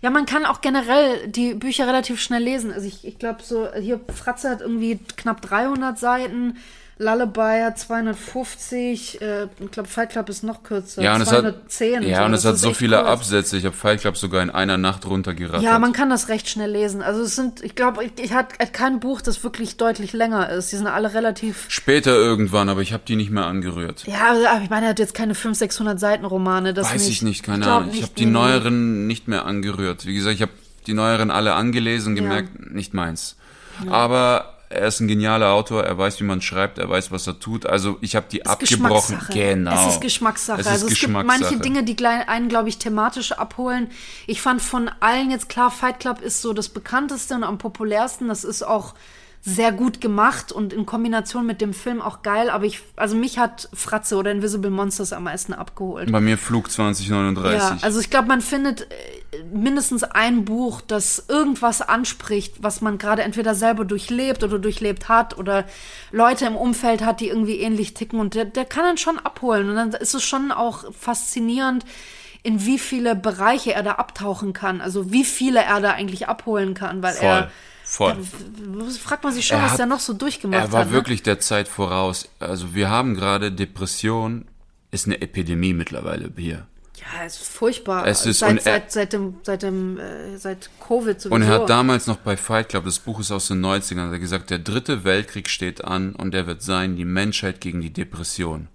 Ja, man kann auch generell die Bücher relativ schnell lesen. Also ich, ich glaube so, hier Fratze hat irgendwie knapp 300 Seiten, Lullaby hat 250, äh, ich glaube Fight Club ist noch kürzer, Ja, und es hat, 210. ja, so. und es hat so viele kurz. Absätze. Ich habe Fight Club sogar in einer Nacht runtergerattert. Ja, man kann das recht schnell lesen. Also es sind, ich glaube, ich, ich hatte kein Buch, das wirklich deutlich länger ist. Die sind alle relativ Später irgendwann, aber ich habe die nicht mehr angerührt. Ja, aber ich meine, er hat jetzt keine 500, 600 Seiten Romane. Das Weiß nicht. ich nicht, keine Ahnung. Ich nicht, habe die neueren nicht mehr angerührt. Wie gesagt, ich habe die neueren alle angelesen, gemerkt, nicht meins. Aber er ist ein genialer Autor, er weiß, wie man schreibt, er weiß, was er tut. Also ich habe die ist abgebrochen. Genau. Es ist Geschmackssache. Es ist also es Geschmackssache. gibt manche Dinge, die einen, glaube ich, thematisch abholen. Ich fand von allen jetzt klar, Fight Club ist so das bekannteste und am populärsten. Das ist auch sehr gut gemacht und in Kombination mit dem Film auch geil. Aber ich, also mich hat Fratze oder Invisible Monsters am meisten abgeholt. Bei mir Flug 2039. Ja, also ich glaube, man findet äh, mindestens ein Buch, das irgendwas anspricht, was man gerade entweder selber durchlebt oder durchlebt hat oder Leute im Umfeld hat, die irgendwie ähnlich ticken und der, der kann dann schon abholen und dann ist es schon auch faszinierend, in wie viele Bereiche er da abtauchen kann, also wie viele er da eigentlich abholen kann, weil voll, er voll. da fragt man sich schon, Er was hat- er noch so durchgemacht Er war hat. ne? wirklich der Zeit voraus. Also wir haben gerade Depression, ist eine Epidemie mittlerweile hier. Ja, ist furchtbar. Es ist- seit, seit, seit dem, seit dem, äh, seit Covid sowieso. Und er hat damals noch bei Fight Club, das Buch ist aus den 90ern, hat er gesagt, der dritte Weltkrieg steht an und der wird sein, die Menschheit gegen die Depression.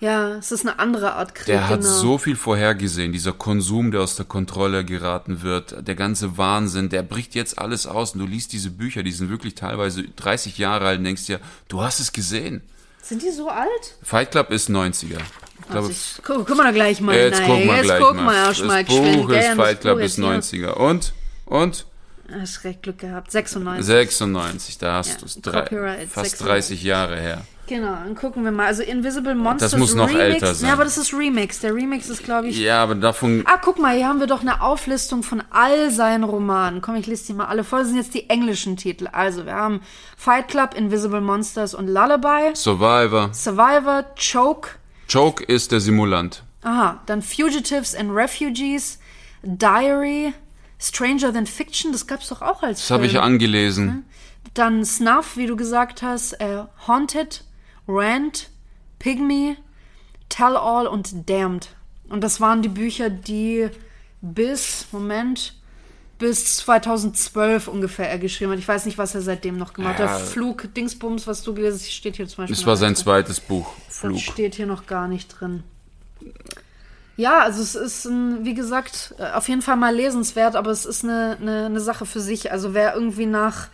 Ja, es ist eine andere Art Krieg. Der hat genau. so viel vorhergesehen, dieser Konsum, der aus der Kontrolle geraten wird, der ganze Wahnsinn, der bricht jetzt alles aus und du liest diese Bücher, die sind wirklich teilweise 30 Jahre alt und denkst dir, du hast es gesehen. Sind die so alt? Fight Club ist 90er. Ich glaube, Also ich, gu guck mal da gleich mal. jetzt Nein, guck mal jetzt gleich guck mal. mal das Buch ist Fight Club ist jetzt hier. 90er. Und? Und? Hast recht Glück gehabt. 96. 96, da hast Ja, du es. Fast 96. 30 Jahre her. Genau, dann gucken wir mal. Also Invisible Monsters muss noch Remix. älter sein. Ja, aber das ist Remix. Der Remix ist, glaube ich. Ja, aber davon. Ah, guck mal, hier haben wir doch eine Auflistung von all seinen Romanen. Komm, ich lese die mal alle vor. Das sind jetzt die englischen Titel. Also, wir haben Fight Club, Invisible Monsters und Lullaby, Survivor. Survivor, Choke, Choke ist der Simulant. aha, dann Fugitives and Refugees, Diary, Stranger Than Fiction, das gab's doch auch als Das habe ich angelesen. Dann Snuff, wie du gesagt hast, äh, Haunted, Rant, Pygmy, Tell All und Damned. Und das waren die Bücher, die bis, Moment, bis 2012 ungefähr er geschrieben hat. Ich weiß nicht, was er seitdem noch gemacht Ja. hat. Flug, Dingsbums, was du gelesen hast, steht hier zum Beispiel. Das war sein zweites Buch. Das Flug. steht hier noch gar nicht drin. Ja, also es ist, ein, wie gesagt, äh, auf jeden Fall mal lesenswert, aber es ist eine, eine, eine Sache für sich. Also wer irgendwie nach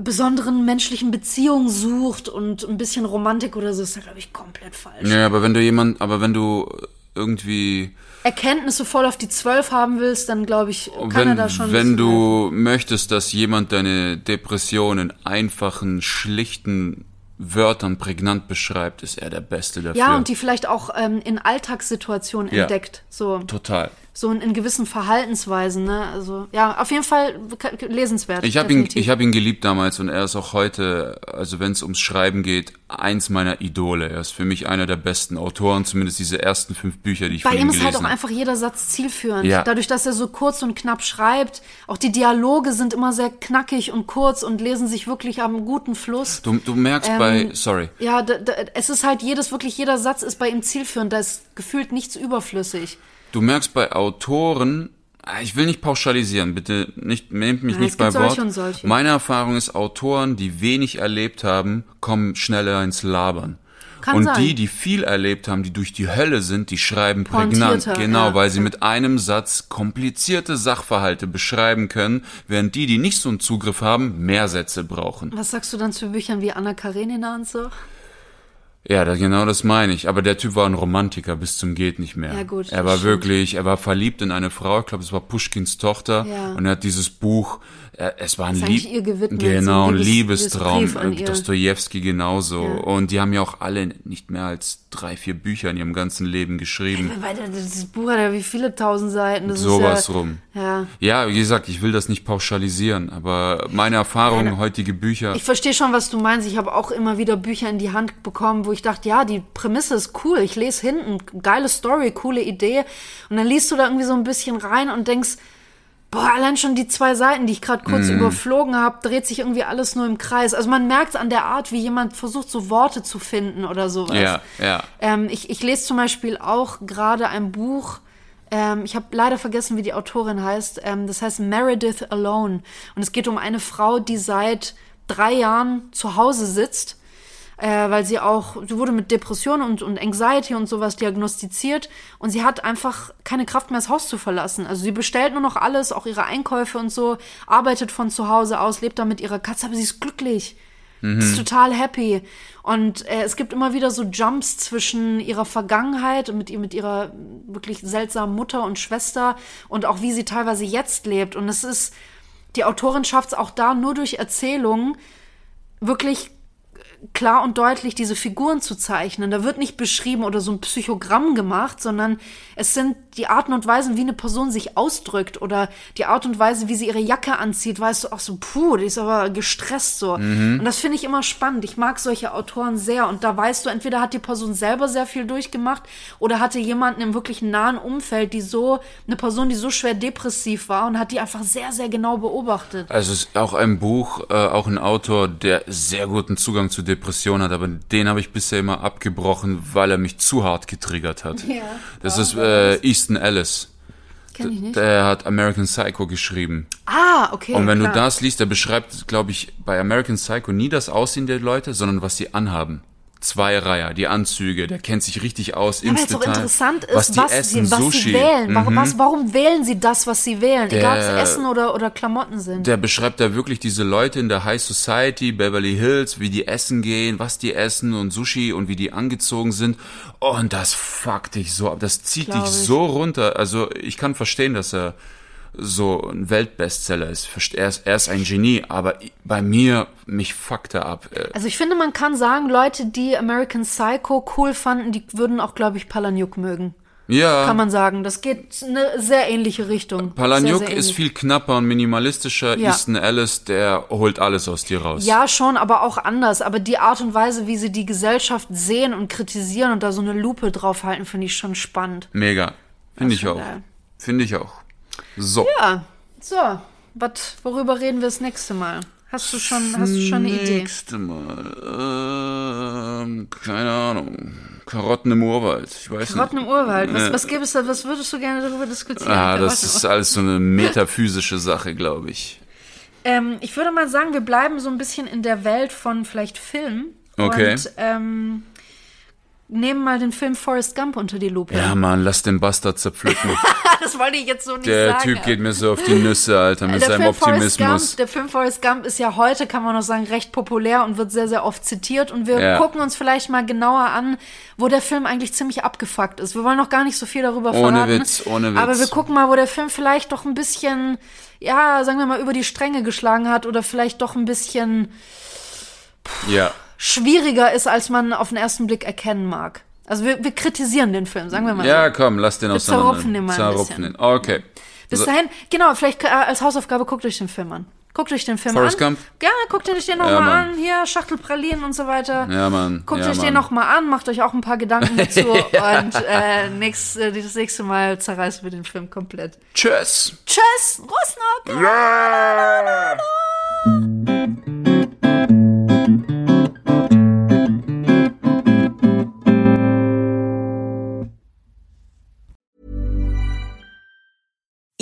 besonderen menschlichen Beziehungen sucht und ein bisschen Romantik oder so, ist da, glaube ich, komplett falsch. Ja, aber wenn du jemand, aber wenn du irgendwie, Erkenntnisse voll auf die Zwölf haben willst, dann glaube ich, kann er wenn, da schon. wenn helfen. du möchtest, dass jemand deine Depression in einfachen, schlichten Wörtern prägnant beschreibt, ist er der Beste dafür. Ja, und die vielleicht auch ähm, in Alltagssituationen Ja. entdeckt. So, Total. So in, in gewissen Verhaltensweisen, ne? Also, ja, auf jeden Fall lesenswert. Ich habe ihn, ich habe ihn geliebt damals und er ist auch heute, also wenn es ums Schreiben geht, eins meiner Idole. Er ist für mich einer der besten Autoren, zumindest diese ersten fünf Bücher, die ich Bei von ihm ihm ist gelesen halt auch einfach jeder Satz zielführend. Ja. Dadurch, dass er so kurz und knapp schreibt, auch die Dialoge sind immer sehr knackig und kurz und lesen sich wirklich am guten Fluss. Du, du merkst Ähm, bei, sorry, Ja, es ist halt jedes, wirklich jeder Satz ist bei ihm zielführend, da ist gefühlt nichts überflüssig. Du merkst bei Autoren, ah, ich will nicht pauschalisieren, bitte nicht, nehmt mich Ja, nicht bei gibt solche Wort. und solche. Meine Erfahrung ist, Autoren, die wenig erlebt haben, kommen schneller ins Labern. Kann und sein. die, die viel erlebt haben, die durch die Hölle sind, die schreiben prägnant. Genau, ja. weil sie mit einem Satz komplizierte Sachverhalte beschreiben können, während die, die nicht so einen Zugriff haben, mehr Sätze brauchen. Was sagst du dann zu Büchern wie Anna Karenina und so? Ja, da, genau das meine ich. Aber der Typ war ein Romantiker bis zum geht nicht mehr. Ja, gut, er das war stimmt. wirklich, er war verliebt in eine Frau, ich glaube, es war Pushkins Tochter. Ja. Und er hat dieses Buch, es war ein Lieb genau, so ein ein Liebes- Liebestraum. Äh, ihr. Dostojewski genauso. Ja. Und die haben ja auch alle nicht mehr als drei, vier Bücher in ihrem ganzen Leben geschrieben. Weil das Buch hat ja wie viele tausend Seiten. Das Sowas ja, rum. Ja. Ja, wie gesagt, ich will das nicht pauschalisieren, aber meine Erfahrung, Nein. heutige Bücher. Ich verstehe schon, was du meinst. Ich habe auch immer wieder Bücher in die Hand bekommen, wo ich dachte, ja, die Prämisse ist cool. Ich lese hinten, geile Story, coole Idee. Und dann liest du da irgendwie so ein bisschen rein und denkst, boah, allein schon die zwei Seiten, die ich gerade kurz Mhm. überflogen habe, dreht sich irgendwie alles nur im Kreis. Also man merkt an der Art, wie jemand versucht, so Worte zu finden oder sowas. ja, ja. Ähm, ich, ich lese zum Beispiel auch gerade ein Buch, ähm, ich habe leider vergessen, wie die Autorin heißt. Ähm, das heißt Meredith Alone. Und es geht um eine Frau, die seit drei Jahren zu Hause sitzt, äh, weil sie auch, sie wurde mit Depressionen und, und Anxiety und sowas diagnostiziert und sie hat einfach keine Kraft mehr, das Haus zu verlassen. Also sie bestellt nur noch alles, auch ihre Einkäufe und so, arbeitet von zu Hause aus, lebt da mit ihrer Katze, aber sie ist glücklich. Ist total happy. Und äh, es gibt immer wieder so Jumps zwischen ihrer Vergangenheit und mit, ihr, mit ihrer wirklich seltsamen Mutter und Schwester und auch wie sie teilweise jetzt lebt. Und es ist, die Autorin schafft es auch da nur durch Erzählungen wirklich klar und deutlich diese Figuren zu zeichnen. Da wird nicht beschrieben oder so ein Psychogramm gemacht, sondern es sind die Arten und Weisen, wie eine Person sich ausdrückt oder die Art und Weise, wie sie ihre Jacke anzieht, weißt du auch so, puh, die ist aber gestresst so. Und das finde ich immer spannend. Ich mag solche Autoren sehr und da weißt du, entweder hat die Person selber sehr viel durchgemacht oder hatte jemanden im wirklich nahen Umfeld, die so, eine Person, die so schwer depressiv war und hat die einfach sehr, sehr genau beobachtet. Also es ist auch ein Buch, äh, auch ein Autor, der sehr guten Zugang zu Depressionen hat, aber den habe ich bisher immer abgebrochen, weil er mich zu hart getriggert hat. Ja. Das ist äh, Easton Ellis. Kenn ich nicht. Der hat American Psycho geschrieben. Ah, okay. Und wenn klar. du das liest, der beschreibt, glaube ich, bei American Psycho nie das Aussehen der Leute, sondern was sie anhaben. Zweireiher, die Anzüge, der kennt sich richtig aus Ja, weil es Detail. interessant ist, was was, essen, sie, was Sushi. sie wählen. Warum, Mhm. was, warum wählen sie das, was sie wählen? Egal, ob es Essen oder, oder Klamotten sind. Der beschreibt da wirklich diese Leute in der High Society, Beverly Hills, wie die essen gehen, was die essen und Sushi und wie die angezogen sind. Oh, und das fuckt dich so ab. Das zieht Glaub dich ich. so runter. Also ich kann verstehen, dass er so ein Weltbestseller ist. Er ist, er ist ein Genie, aber bei mir, mich fuckt er ab. Äh, Also ich finde, man kann sagen, Leute, die American Psycho cool fanden, die würden auch, glaube ich, Palahniuk mögen. Ja, Kann man sagen. Das geht in eine sehr ähnliche Richtung. Palahniuk sehr, sehr ist viel knapper und minimalistischer. Ja. Easton Ellis, der holt alles aus dir raus. Ja, schon, aber auch anders. Aber die Art und Weise, wie sie die Gesellschaft sehen und kritisieren und da so eine Lupe draufhalten, finde ich schon spannend. Mega. Finde ich auch. Finde ich auch. So. Ja, so. wat, worüber reden wir das nächste Mal? Hast du schon, hast du schon eine Idee? Nächste Mal. Ähm, keine Ahnung. Karotten im Urwald. Ich weiß Karotten im nicht. Urwald. Was, was gäbe es da, was würdest du gerne darüber diskutieren? Ah, das im ist alles so eine metaphysische Sache, glaube ich. Ähm, ich würde mal sagen, wir bleiben so ein bisschen in der Welt von vielleicht Film. Okay. Und ähm, nehmen mal den Film Forrest Gump unter die Lupe. Ja, Mann, lass den Bastard zerpflücken. Das wollte ich jetzt so nicht Der sagen. Typ geht mir so auf die Nüsse, Alter, mit der seinem Film, Forrest Optimismus. Gump, der Film Forrest Gump ist ja heute, kann man noch sagen, recht populär und wird sehr, sehr oft zitiert. Und wir Ja. gucken uns vielleicht mal genauer an, wo der Film eigentlich ziemlich abgefuckt ist. Wir wollen noch gar nicht so viel darüber Ohne verraten. Witz, ohne Witz. Aber wir gucken mal, wo der Film vielleicht doch ein bisschen, ja, sagen wir mal, über die Stränge geschlagen hat oder vielleicht doch ein bisschen Ja. Schwieriger ist, als man auf den ersten Blick erkennen mag. Also wir, wir kritisieren den Film, sagen wir mal Ja, so. komm, lass den auseinander. zerrupfen den mal ein Zerrupfen bisschen. den. Okay. Bis So, dahin, genau, vielleicht äh, als Hausaufgabe guckt euch den Film an. Guckt euch den Film Forrest an. Gump? Ja, guckt euch den Ja, nochmal Mann. an. Hier, Schachtelpralinen und so weiter. Ja, Mann. Guckt ja, euch Mann. den nochmal an, macht euch auch ein paar Gedanken dazu. Ja. Und äh, nächst, äh, das nächste Mal zerreißen wir den Film komplett. Tschüss. Tschüss, Russnock! Ja.